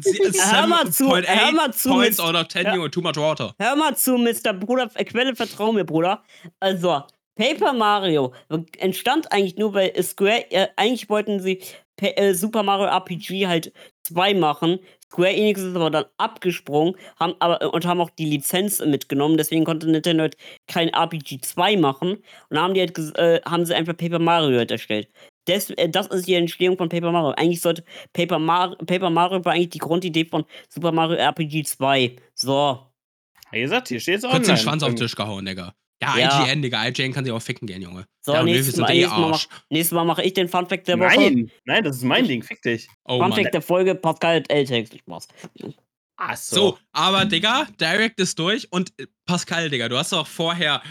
Hör mal zu, 7.8 hör mal zu, Points out of 10, Ja. Junge, too much water. Hör mal zu, Mr. Bruder, äh, Quelle, vertrau mir, Bruder. Also, Paper Mario entstand eigentlich nur, weil Square, äh, eigentlich wollten sie Pa- äh, Super Mario RPG halt 2 machen. Square Enix ist aber dann abgesprungen haben aber, äh, und haben auch die Lizenz mitgenommen. Deswegen konnte Nintendo halt kein RPG 2 machen. Und dann haben, die halt, äh, haben sie einfach Paper Mario halt erstellt. Des, äh, das ist die Entstehung von Paper Mario. Eigentlich sollte Paper, Mar Paper Mario war eigentlich die Grundidee von Super Mario RPG 2. So. Wie gesagt, hier steht's online. Kurz den Schwanz auf den Tisch gehauen, Digga. Ja, Ja. IGN, Digga. IGN kann sich auch ficken gehen, Junge. So, ja, nächstes, sind Mal, eh nächstes, Mal Arsch. mach, nächstes Mal mache ich den Funfact der Woche. Nein, nein, das ist mein Ding. Fick dich. Oh. Funfact der Folge, Pascal L-Text. Spaß. Ach So, aber Digga, Direct ist durch und äh, Pascal, Digga, du hast doch vorher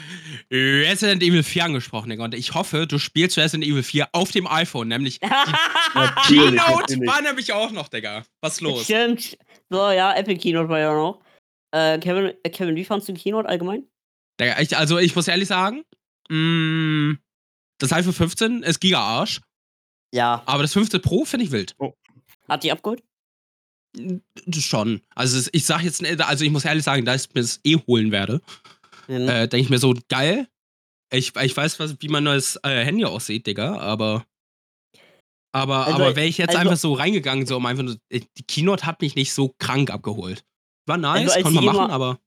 Resident Evil 4 angesprochen, Digga. Und ich hoffe, du spielst Resident Evil 4 auf dem iPhone, nämlich Keynote war nämlich auch noch, Digga. Was ist los? Stimmt. So, ja, Epic Keynote war ja noch. Äh, Kevin, äh, Kevin, wie fandst du die Keynote allgemein? Digga, ich, also ich muss ehrlich sagen, mh, das iPhone 15 ist Giga-Arsch, Ja. aber das 15 Pro finde ich wild. Hat die abgeholt? Schon. Also ich sag jetzt, nicht- also ich muss ehrlich sagen, da ich mir das eh holen werde, Ähm, äh, denke ich mir so, geil. Ich, ich weiß, was, wie mein neues äh, Handy aussieht, Digga, aber. Aber, Also- aber wäre ich jetzt also- einfach so reingegangen, so um einfach nur, äh, die Keynote hat mich nicht so krank abgeholt. War nice, Also als konnte man machen, jemand- aber.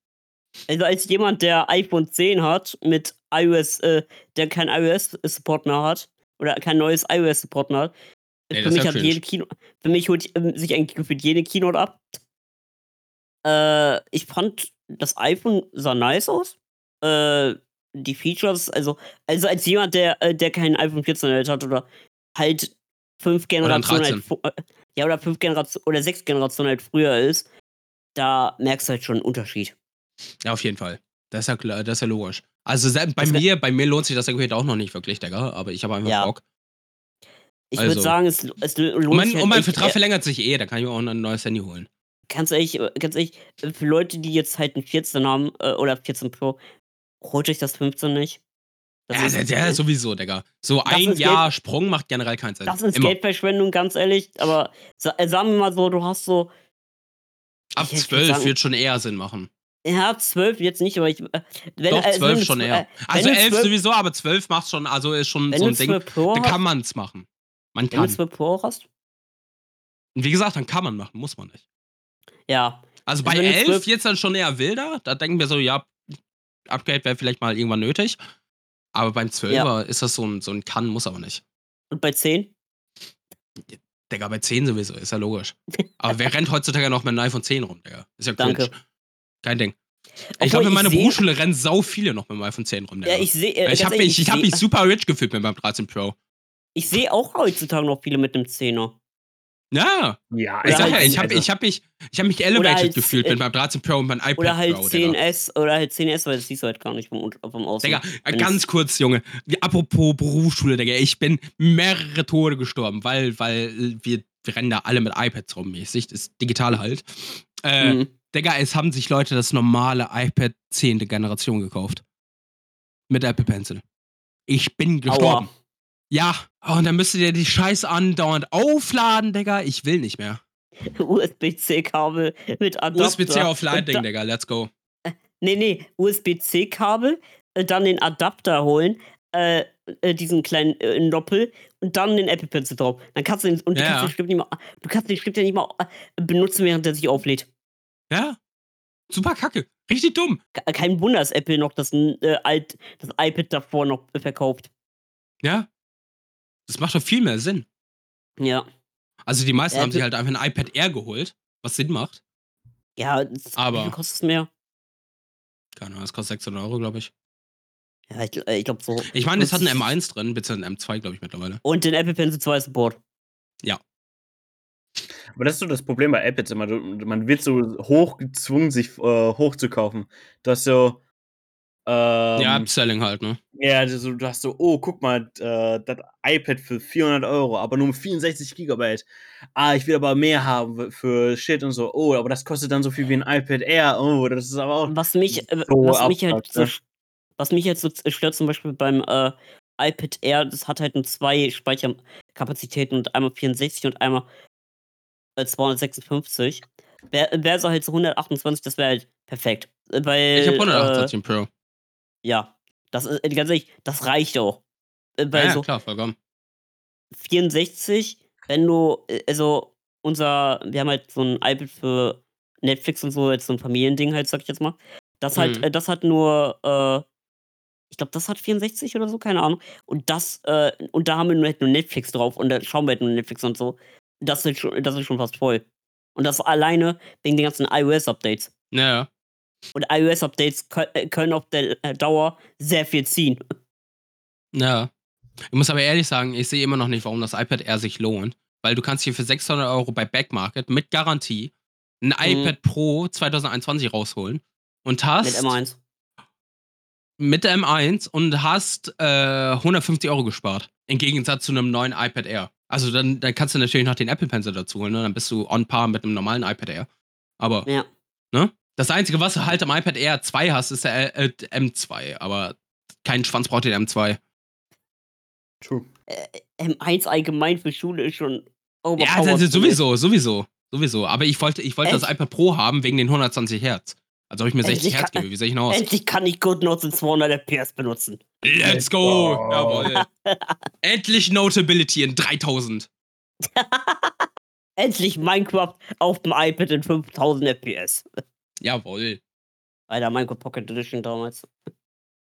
Also als jemand, der iPhone 10 hat, mit iOS, äh, der kein iOS-Support mehr hat, oder kein neues iOS-Support mehr hat, Nee, für mich ja hat cringe. jede Kino, für mich holt ähm, sich eigentlich gefühlt jede Keynote ab. Äh, ich fand, das iPhone sah nice aus. Äh, die Features, also, also als jemand, der, äh, der kein iPhone 14 halt hat oder halt fünf Generationen halt, 13. vo- äh, ja, oder fünf Generationen oder sechs Generationen halt früher ist, da merkst du halt schon einen Unterschied. Ja, auf jeden Fall. Das ist ja klar, das ist ja logisch. Also bei Das mir, bei mir lohnt sich das Gerät auch noch nicht wirklich, Digga, aber ich habe einfach Ja. Bock. Ich Also- würde sagen, es, es lohnt Und mein, sich halt und mein Vertrag äh, verlängert sich eh, da kann ich mir auch ein neues Handy holen. ganz ehrlich, äh, ganz ehrlich, äh, für Leute, die jetzt halt ein 14 haben äh, oder 14 Pro, holt euch das 15 nicht. Das Ja, ist, ja, ja, sowieso, Digga. So ein Jahr Sprung macht generell keinen Sinn. das ist Immer. Geldverschwendung, ganz ehrlich. Aber äh, sagen wir mal so, du hast so, Ab ich würd 12 sagen- wird schon eher Sinn machen. ja, 12 jetzt nicht, aber ich. Äh, wenn, Doch, äh, 12 wenn du schon eher. äh, Also wenn du 11 12 sowieso, aber 12 macht schon, also ist schon so ein Ding, 12 Pro da kann man es machen. Man wenn du kann. 12 Pro hast, Und wie gesagt, dann kann man machen, muss man nicht. ja. Also bei Also du 11 12 jetzt dann schon eher wilder, da denken wir so, ja, Upgrade wäre vielleicht mal irgendwann nötig. Aber beim 12er ist das so ein, so ein Kann, muss aber nicht. Und bei 10? Digga, bei 10 sowieso, ist ja logisch. Aber wer rennt heutzutage noch mit einem iPhone 10 rum, Digga? Ist ja cringe. Danke. Kein Ding. Obwohl, ich glaube, in ich meiner Berufsschule rennen sau viele noch mit dem iPhone 10 rum, Digga. Ja, ich sehe. Äh, ich habe mich, ich hab seh- mich super rich gefühlt mit meinem 13 Pro. Ich sehe auch heutzutage noch viele mit dem 10er. Ja, Ja, ich sag ja, halt- ich habe ich hab mich, ich hab mich elevated halt, gefühlt äh, mit meinem 13 Pro und meinem iPad Oder halt Pro, Digga. 10S, oder halt 10S, weil das siehst du halt gar nicht vom, vom Außen. Digga, äh, ganz kurz, Junge. Apropos Berufsschule, Digga. Ich bin mehrere Tode gestorben, weil, weil wir, wir rennen da alle mit iPads rum mäßig. Das ist digital halt. Äh, Mhm. Digga, es haben sich Leute das normale iPad 10. Generation gekauft. Mit Apple Pencil. Ich bin gestorben. Aua. Ja, oh, und dann müsstet ihr die Scheiße andauernd aufladen, Digga. Ich will nicht mehr. USB-C-Kabel mit Adapter. USB-C auf Lightning, Digga. Let's go. Nee, nee, USB-C-Kabel, äh, dann den Adapter holen, äh, äh, diesen kleinen äh, Noppel und dann den Apple Pencil drauf. Dann kannst du den, und du Ja, kannst den Stift nicht mal, du kannst den Stift ja nicht mal äh, benutzen, während der sich auflädt. Ja. Super kacke. Richtig dumm. Ke- Kein Wunder, dass Apple noch das, äh, alt, das iPad davor noch äh, verkauft. Ja. Das macht doch viel mehr Sinn. Ja. Also die meisten Ja, haben sich halt einfach ein iPad Air geholt, was Sinn macht. Ja, das, Aber- kostet es mehr? Keine Ahnung, das kostet 600 Euro, glaube ich. Ja, ich, äh, ich glaube so. Ich meine, es hat einen M1 drin, beziehungsweise einen M2, glaube ich, mittlerweile. Und den Apple Pencil 2 Support. Aber das ist so das Problem bei iPads immer. Du, man wird so hochgezwungen, sich äh, hochzukaufen. Dass so, Ähm, ja, Upselling halt, ne? Ja, du, du hast so, oh, guck mal, äh, das iPad für 400 Euro, aber nur 64 Gigabyte. Ah, ich will aber mehr haben für Shit und so. Oh, aber das kostet dann so viel wie ein iPad Air. Oh, das ist aber auch. Was mich, äh, So was mich halt so, ne? sch- was mich jetzt so z- stört, zum Beispiel beim äh, iPad Air, das hat halt nur zwei Speicherkapazitäten und einmal 64 und einmal äh, 256. Wäre wär so halt so 128, das wäre halt perfekt. Äh, Weil, Ich habe äh, 128 Pro. Ja, das ist, äh, ganz ehrlich, das reicht auch. Äh, Ja, so klar, vollkommen. 64, wenn du, äh, also unser, wir haben halt so ein iPad für Netflix und so, jetzt so ein Familiending halt, sag ich jetzt mal. Das halt, Mhm. das hat nur, äh, ich glaube, das hat 64 oder so, keine Ahnung. Und das, äh, und da haben wir nur, halt nur Netflix drauf und da schauen wir halt nur Netflix und so. Das ist schon, das ist schon fast voll. Und das alleine wegen den ganzen iOS-Updates. Ja, ja. Und iOS-Updates äh, können auf der äh, Dauer sehr viel ziehen. Ja. Ich muss aber ehrlich sagen, ich sehe immer noch nicht, warum das iPad Air sich lohnt. Weil du kannst hier für 600 Euro bei Backmarket mit Garantie ein Mhm. iPad Pro 2021 rausholen und hast Mit M1. mit der M1 und hast äh, 150 Euro gespart. Im Gegensatz zu einem neuen iPad Air. Also dann, dann kannst du natürlich noch den Apple Pencil dazu holen, ne? dann bist du on par mit einem normalen iPad Air. Aber, Ja. ne? Das Einzige, was du halt am iPad Air 2 hast, ist der äh, M2. Aber kein Schwanz braucht den M2. True. M1 allgemein für Schule ist schon. Ja, overpowered das ist sowieso, sowieso, sowieso. Aber ich wollte, ich wollte das iPad Pro haben wegen den 120 Hertz. Also habe ich mir Endlich 60 Hertz gebe. Wie sehe ich denn aus? Endlich kann ich GoodNotes in 200 FPS benutzen. Let's go! Oh. Jawohl. Endlich Notability in 3000. Endlich Minecraft auf dem iPad in 5000 FPS. Jawohl. Alter, Minecraft Pocket Edition damals.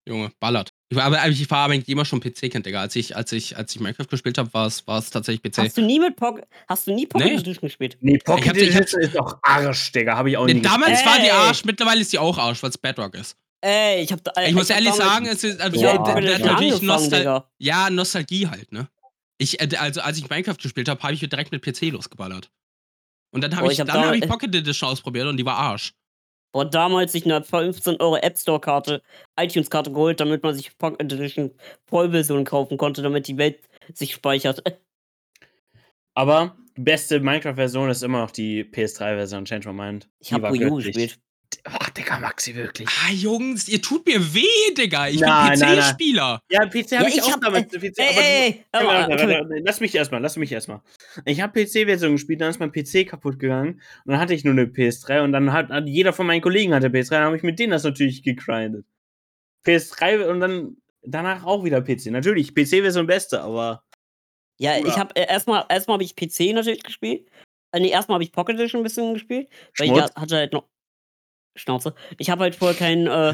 Junge, ballert. Ich war, aber ich war eigentlich immer schon PC-Kind, Digga. Als ich, als ich, als ich Minecraft gespielt habe, war es, war es tatsächlich PC. Hast du nie mit Pocket, hast du nie Pocket Nee. Edition gespielt? Nee, Pocket Ich hab- ich hab- Edition ist doch Arsch, Digga. Habe ich auch Nee, nie damals gespielt. war die. Arsch, mittlerweile ist die auch Arsch, weil es Bedrock ist. Ey, ich hab da. Ich muss hab ehrlich sagen, es ist also, ich hab Edition natürlich Nostal ja, Nostalgie halt, ne? Ich, äh, also als ich Minecraft gespielt habe, habe ich direkt mit PC losgeballert. Und dann habe Boah, ich, ich hab dann hab ich Pocket Edition ausprobiert und die war Arsch. Boah, damals sich eine 15 Euro App Store Karte, iTunes Karte geholt, damit man sich Pocket Edition Vollversion kaufen konnte, damit die Welt sich speichert. Aber die beste Minecraft-Version ist immer noch die PS3-Version, Change My Mind. Ich Die hab war Wii U gespielt. Ach, Digga, Maxi, wirklich. Ah, Jungs, ihr tut mir weh, Digga. Ich Nein, bin. PC-Spieler. Ja, PC Ja, habe ich, ich auch hab, damit. äh, PC, Ey, aber ey, aber, warte, Lass mich erstmal, lass mich erstmal. Ich habe PC-Version gespielt, dann ist mein PC kaputt gegangen und dann hatte ich nur eine PS3 und dann hat, hat jeder von meinen Kollegen hatte PS3, dann habe ich mit denen das natürlich gegrindet. PS3 und dann danach auch wieder PC. Natürlich, PC-Version beste, aber Ja, ich Ja. habe äh, erstmal erstmal habe ich PC natürlich gespielt. Äh, nee, erstmal habe ich Pocket Edition ein bisschen gespielt, weil ich Schmutz. ja- hatte halt noch Schnauze. Ich habe halt vorher keinen äh,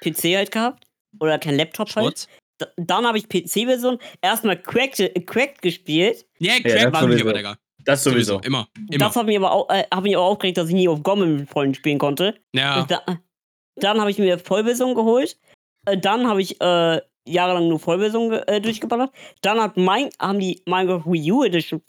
PC halt gehabt oder keinen Laptop halt. Schmutz. D dann habe ich PC-Version erstmal Cracked, Cracked gespielt. Ja, das Crack waren wir sowieso. aber, Digga. das sowieso. Immer. Immer. Das hat mich aber auch, äh, hat mich aber aufgeregt, dass ich nie auf Gommel mit Freunden spielen konnte. ja. Da, dann habe ich mir Vollversion geholt. Äh, dann habe ich äh, jahrelang nur Vollversion äh, durchgeballert. Dann hat mein, haben die Minecraft Wii U Edition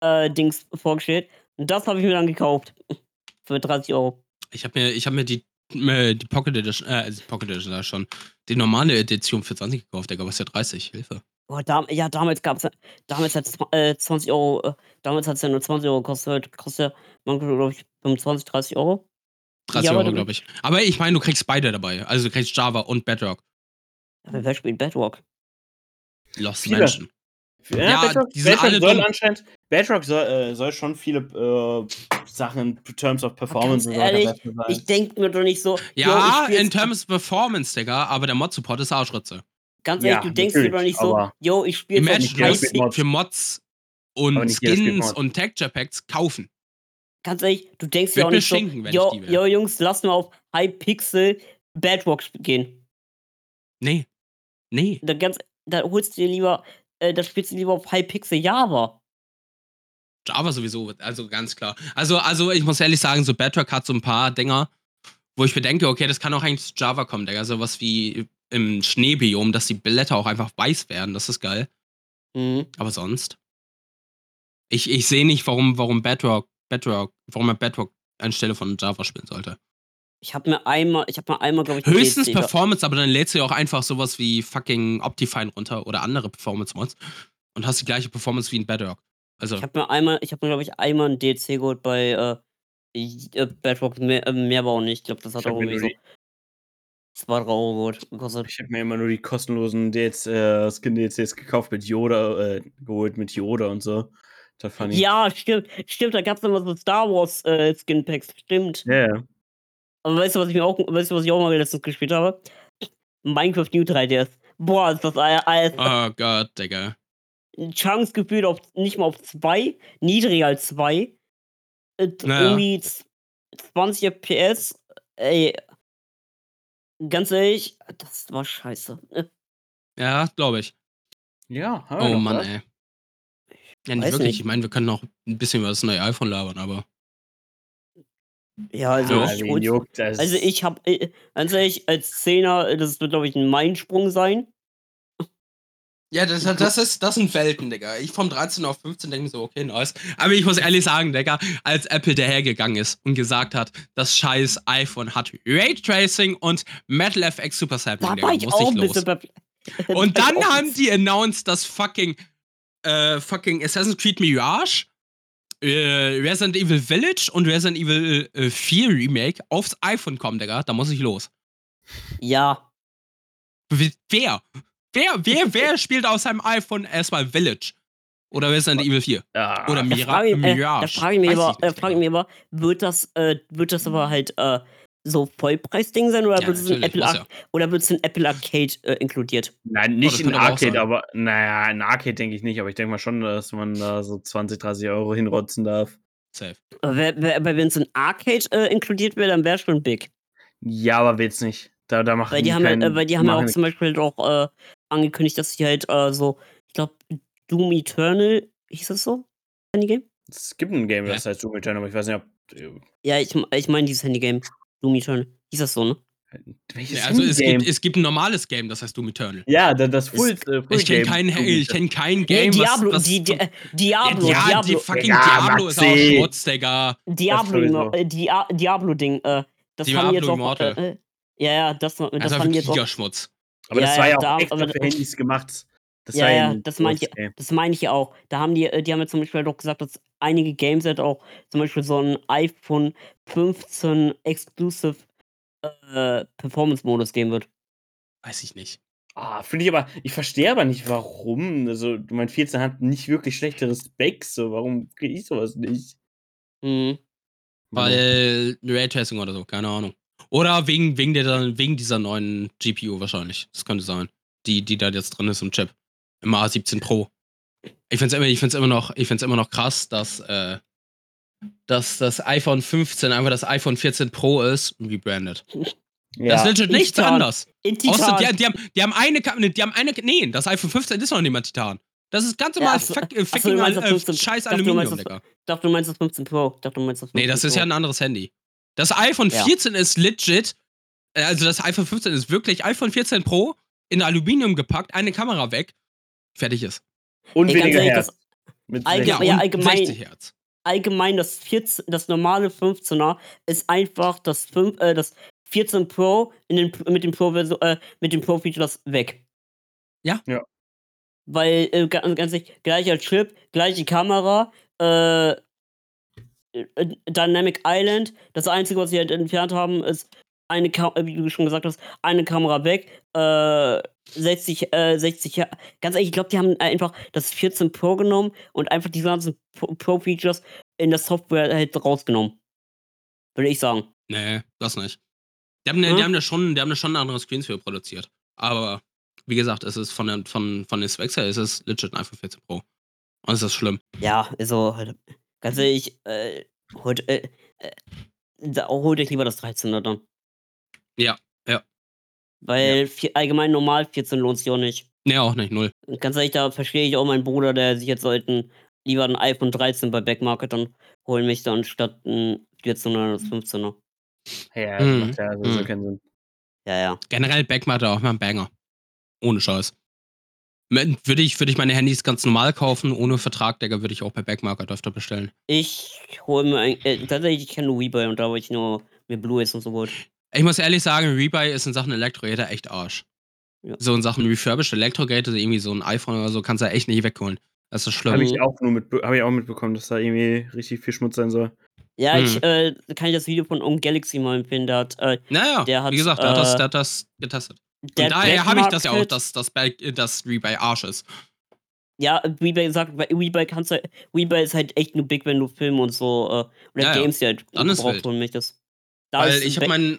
äh, Dings vorgestellt. Und das habe ich mir dann gekauft. Für 30 Euro. Ich habe mir, ich hab mir die, äh, die Pocket Edition, äh, also Pocket Edition da schon, die normale Edition für 20 gekauft, Digga. Was ist ja 30? Hilfe. Boah, da, ja, damals gab es damals hat äh, 20 Euro, äh, damals hat es ja nur 20 Euro gekostet, kostet ja glaube ich, 25, 30 Euro. 30 Ja, Euro, glaube ich. Aber ich meine, du kriegst beide dabei. Also du kriegst Java und Bedrock. Aber wer spielt Bedrock? Lost Viele. Menschen. Ja, Ja, Bedrock, Bedrock soll anscheinend, Bedrock soll, äh, soll schon viele äh, Sachen in terms of performance und so weiter ehrlich, sein. Ich denke mir doch nicht so. Ja, in terms of Performance, Digga, aber der Mod-Support ist Arschritze. Ganz ehrlich, Ja, du denkst dir doch nicht so, yo, ich spiele musst Mods. für Mods und Skins und Texture Packs kaufen. Ganz ehrlich, du denkst dir auch nicht so, schinken, wenn yo, ich die wär. yo, Jungs, lass mal auf High Pixel Bedrock gehen. Nee. Nee. Da, ganz, da holst du dir lieber, äh, da spielst du lieber auf High Pixel Java. Java sowieso, also ganz klar. Also, also ich muss ehrlich sagen, so Bedrock hat so ein paar Dinger, wo ich mir denke, okay, das kann auch eigentlich zu Java kommen, Digga. Sowas wie im Schneebiom, dass die Blätter auch einfach weiß werden, das ist geil. Mhm. Aber sonst? Ich, ich sehe nicht, warum, warum Bedrock, Bedrock, warum man Bedrock anstelle von Java spielen sollte. Ich habe mir einmal, ich habe mir einmal, glaube ich, Höchstens ge- Performance, aber dann lädst du ja auch einfach sowas wie fucking Optifine runter oder andere Performance-Mods und hast die gleiche Performance wie in Bedrock. Also, Ich habe mir einmal, ich habe mir, glaube ich, einmal ein DLC geholt bei äh, i- äh, Bedrock, mehr, äh, mehr war auch nicht. Ich glaube, das hat auch irgendwie so 2 Euro geholt. gekostet. Ich habe mir immer nur die kostenlosen DLC, äh, Skin-DLCs gekauft mit Yoda, äh, geholt mit Yoda und so. Das fand ich. Ja, stimmt, stimmt, da gab es immer so Star Wars äh, Skin Packs, stimmt. Ja, ja. Aber weißt du, was ich mir auch, weißt du, was ich auch mal letztens gespielt habe? Minecraft New 3DS. Boah, ist das all- alles. oh Gott, Digga. Chance gefühlt auf nicht mal auf 2, niedriger als 2. Äh, Naja. Irgendwie z- 20 FPS. Ey. Ganz ehrlich, das war scheiße. Äh, Ja, glaube ich. Ja, wir Oh Mann, was? ey. Ja, nicht Weiß wirklich. nicht. Ich meine, wir können noch ein bisschen über das neue iPhone labern, aber. Ja, also, Ja, ich, juckt das? also ich hab, äh, ganz ehrlich, als Zehner, das wird, glaube ich, ein Meinsprung sein. Ja, das, das, ist, das sind Welten, Digga. Ich vom 13 auf 15 denke mir so, okay, nice. Aber ich muss ehrlich sagen, Digga, als Apple dahergegangen ist und gesagt hat, das scheiß iPhone hat Raytracing und Metal FX Super Sampling, Digga, war ich muss auch ich ein bisschen. los. Und ich dann haben die announced, dass fucking, äh, fucking Assassin's Creed Mirage, äh, Resident Evil Village und Resident Evil äh, 4 Remake aufs iPhone kommen, Digga. Da muss ich los. Ja, Wer? Wer, wer, wer spielt aus seinem iPhone erstmal Village? Oder Resident Evil 4? ja. Oder da Mira frage ich, äh, da Mirage? frage ich mich aber, äh, frage ich mich aber, wird das, äh, wird das aber halt äh, so Vollpreisding sein oder Ja, wird es in natürlich, Apple muss Ar oder wird es in Apple Arcade äh, inkludiert? Nein, Oh, nicht das in Arcade, aber naja, in Arcade denke ich nicht, aber ich denke mal schon, dass man da so 20, 30 Euro hinrotzen darf. Safe. Aber wenn es in Arcade äh, inkludiert wäre, dann wäre schon big. Ja, aber will's nicht. Da, da machen Weil die, haben, ja- keinen- äh, weil die haben ja auch zum Beispiel auch äh, angekündigt, dass sie halt äh, so, ich glaube, Doom Eternal, hieß das so? Handygame? Es gibt ein Game, Ja. das heißt Doom Eternal, aber ich weiß nicht, ob. äh, Ja, ich, ich meine dieses Handygame. Doom Eternal. Hieß das so, ne? Welches Ja, also es gibt, es gibt ein normales Game, das heißt Doom Eternal. Ja, da- das Full, äh, Full Ich kenne kein, ich kenn kein Ja, Game, Diablo, was, was die, die, äh, ja, Diablo, ja, Diablo, die fucking Ja, Diablo ist auch Maxi. Schmutz, Digga. Diablo, äh, Dia Diablo-Ding, äh, das Diablo haben jetzt auch. Immortal. Äh, äh, ja, ja, das, das Das ist haben jetzt auch. Gigaschmutz. Aber Ja, das war ja, ja auch da- extra aber- für Handys gemacht. Das Ja, war ja, ein das meine ich, Game. das meine ich ja auch. Da haben die, äh, die haben ja zum Beispiel doch gesagt, dass einige Games halt auch zum Beispiel so ein iPhone 15 Exclusive äh, Performance-Modus geben wird. Weiß ich nicht. Ah, finde ich aber, ich verstehe aber nicht, warum. Also, mein 14 hat nicht wirklich schlechtere Specs, so, warum kriege ich sowas nicht? Mhm. Weil Raytracing oder so, keine Ahnung. Oder wegen, wegen, der, wegen dieser neuen GPU wahrscheinlich. Das könnte sein. Die, die da jetzt drin ist im Chip. Im A17 Pro. Ich finde es immer, ich find's immer, noch- ich find's immer noch krass, dass, äh, dass das iPhone 15 einfach das iPhone 14 Pro ist, rebrandet. ja. Das ist legit nichts Titan. anders. In Außer Titan. die, die, haben, die haben eine, die haben eine, nee, das iPhone 15 ist noch nicht mal Titan. Das ist ganz Ja, normal ach so- fuck, äh, fucking du meinst äh, 15 scheiß dachte, meinst Aluminium, das- Digga. Dachte, du meinst das 15 Pro. Ich dachte, du meinst das 15 Nee, das ist Pro. ja ein anderes Handy. Das iPhone Ja. 14 ist legit. äh, Also das iPhone 15 ist wirklich iPhone 14 Pro in Aluminium gepackt, eine Kamera weg, fertig ist. Und Ey, weniger ehrlich, Herz. Mit Allgemein- Ja, 60. ja, und allgemein- 60 Hertz. allgemein das 14, das normale 15er ist einfach das 5, äh, das 14 Pro in den, mit dem Pro äh, mit dem Pro Features weg. Ja. Ja. Weil äh, ganz, ganz ehrlich, gleicher Chip, gleiche Kamera, äh, äh, Dynamic Island. Das einzige, was sie halt entfernt haben, ist eine Kamera, wie du schon gesagt hast, eine Kamera weg, äh, 60, äh, 60, Her- ganz ehrlich, ich glaube, die haben einfach das 14 Pro genommen und einfach die ganzen Pro- Pro-Features in der Software halt rausgenommen. Würde ich sagen. Nee, das nicht. Die haben, Hm? die haben da schon, die haben da schon andere Screens für produziert. Aber wie gesagt, es ist von, der, von, von den Specs her, es ist legit ein iPhone 14 Pro. Und es ist schlimm. Ja, also, halt, ganz ehrlich, äh, holt, äh, äh, da holt euch lieber das 13er dann. Ja, ja. Weil vier, allgemein normal 14 lohnt sich auch nicht. Nee, auch nicht, null. Ganz ehrlich, da verstehe ich auch meinen Bruder, der sich jetzt sollten lieber ein iPhone 13 bei Backmarket dann holen möchte, anstatt ein 14er oder das 15er. Ja, das Mhm. macht ja sowieso Mhm. keinen Sinn. Ja, ja. Generell Backmatter auch mal ein Banger. Ohne Scheiß. Würde ich, würde ich meine Handys ganz normal kaufen, ohne Vertrag, Digga, würde ich auch bei Backmarket öfter bestellen. Ich hole mir ein, äh, tatsächlich, ich kenne nur Webuy und da habe ich nur mir Blu-rays und so geholt. Ich muss ehrlich sagen, Rebuy ist in Sachen Elektrogeräte echt Arsch. Ja. So in Sachen refurbished Elektrogeräte, also irgendwie so ein iPhone oder so, kannst du echt nicht wegholen. Das ist schlimm. Habe ich auch nur mit, habe ich auch mitbekommen, dass da irgendwie richtig viel Schmutz sein soll. Ja, Hm. ich äh, kann ich das Video von On Galaxy mal empfehlen. Der hat, äh, naja, der hat, wie gesagt, der, hat das, äh, der hat das getestet. der Und daher habe ich das ja auch, dass das, äh, das Rebuy Arsch ist. Ja, Rebuy sagt, bei Rebuy kannst du, Rebuy ist halt echt nur big, wenn du Filme und so, äh, oder Ja, ja. Games, die halt Dann ist gebraucht wild. Weil ich habe mein,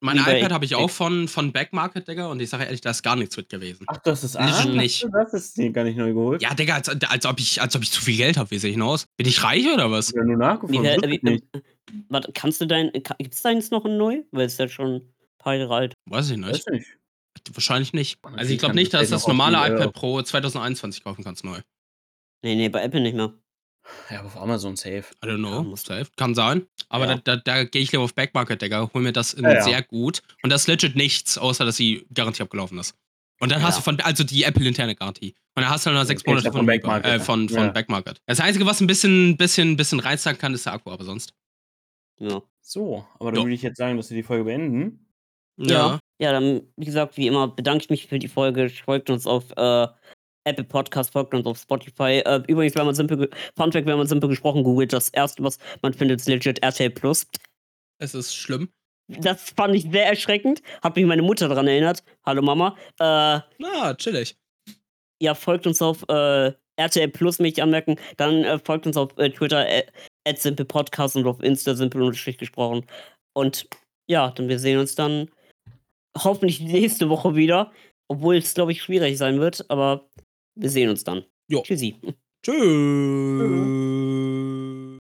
mein iPad habe ich auch von, von Backmarket, Digga, und ich sage ehrlich, da ist gar nichts mit gewesen. Ach, das ist ah, nicht. Das ist gar nicht neu geholt. Ja, Digga, als, als, ob, ich, als ob ich zu viel Geld habe, wie sehe ich denn aus? Bin ich reich oder was? Ich habe nur Wie, wusste wie, äh, warte, kannst du dein, ka- gibt's deins noch in neu? Weil es ist ja schon ein paar Jahre alt. Weiß ich nicht. Weiß nicht. Wahrscheinlich nicht. Man Also ich glaube nicht, das dass das auf normale iPad Pro 2021 kaufen kannst neu. Nee, nee, bei Apple nicht mehr. Ja, aber auf Amazon safe. I don't Ja, know. muss- Safe. Kann sein. Aber Ja. da, da, da gehe ich lieber auf Backmarket, Digga. Hol mir das in Ja, ja. sehr gut. Und das ist legit nichts, außer dass sie garantiert abgelaufen ist. Und dann hast Ja. du von, also die Apple-interne Garantie. Und dann hast du dann noch sechs Monate ja von, Backmarket, äh, von, von Ja. Backmarket. Das Einzige, was ein bisschen, bisschen, bisschen reizen kann, ist der Akku, aber sonst. Ja. So, aber dann Ja. würde ich jetzt sagen, dass wir die Folge beenden. Ja. Ja, dann, wie gesagt, wie immer, bedanke ich mich für die Folge. Folgt uns auf äh, Apple Podcast, folgt uns auf Spotify. Äh, übrigens, wenn man simpel, Fun Fact, wenn man simpel gesprochen googelt, das erste, was man findet, ist legit RTL Plus. Es ist schlimm. Das fand ich sehr erschreckend. Hat mich meine Mutter daran erinnert. Hallo Mama. Äh, Na, chillig. ja, folgt uns auf äh, RTL Plus, möchte ich anmerken. Dann äh, folgt uns auf äh, Twitter, äh, Simple Podcast und auf Insta simpel unterstrich gesprochen. Und ja, dann wir sehen uns dann hoffentlich nächste Woche wieder. Obwohl es, glaube ich, schwierig sein wird, aber wir sehen uns dann. Jo. Tschüssi. Tschüss.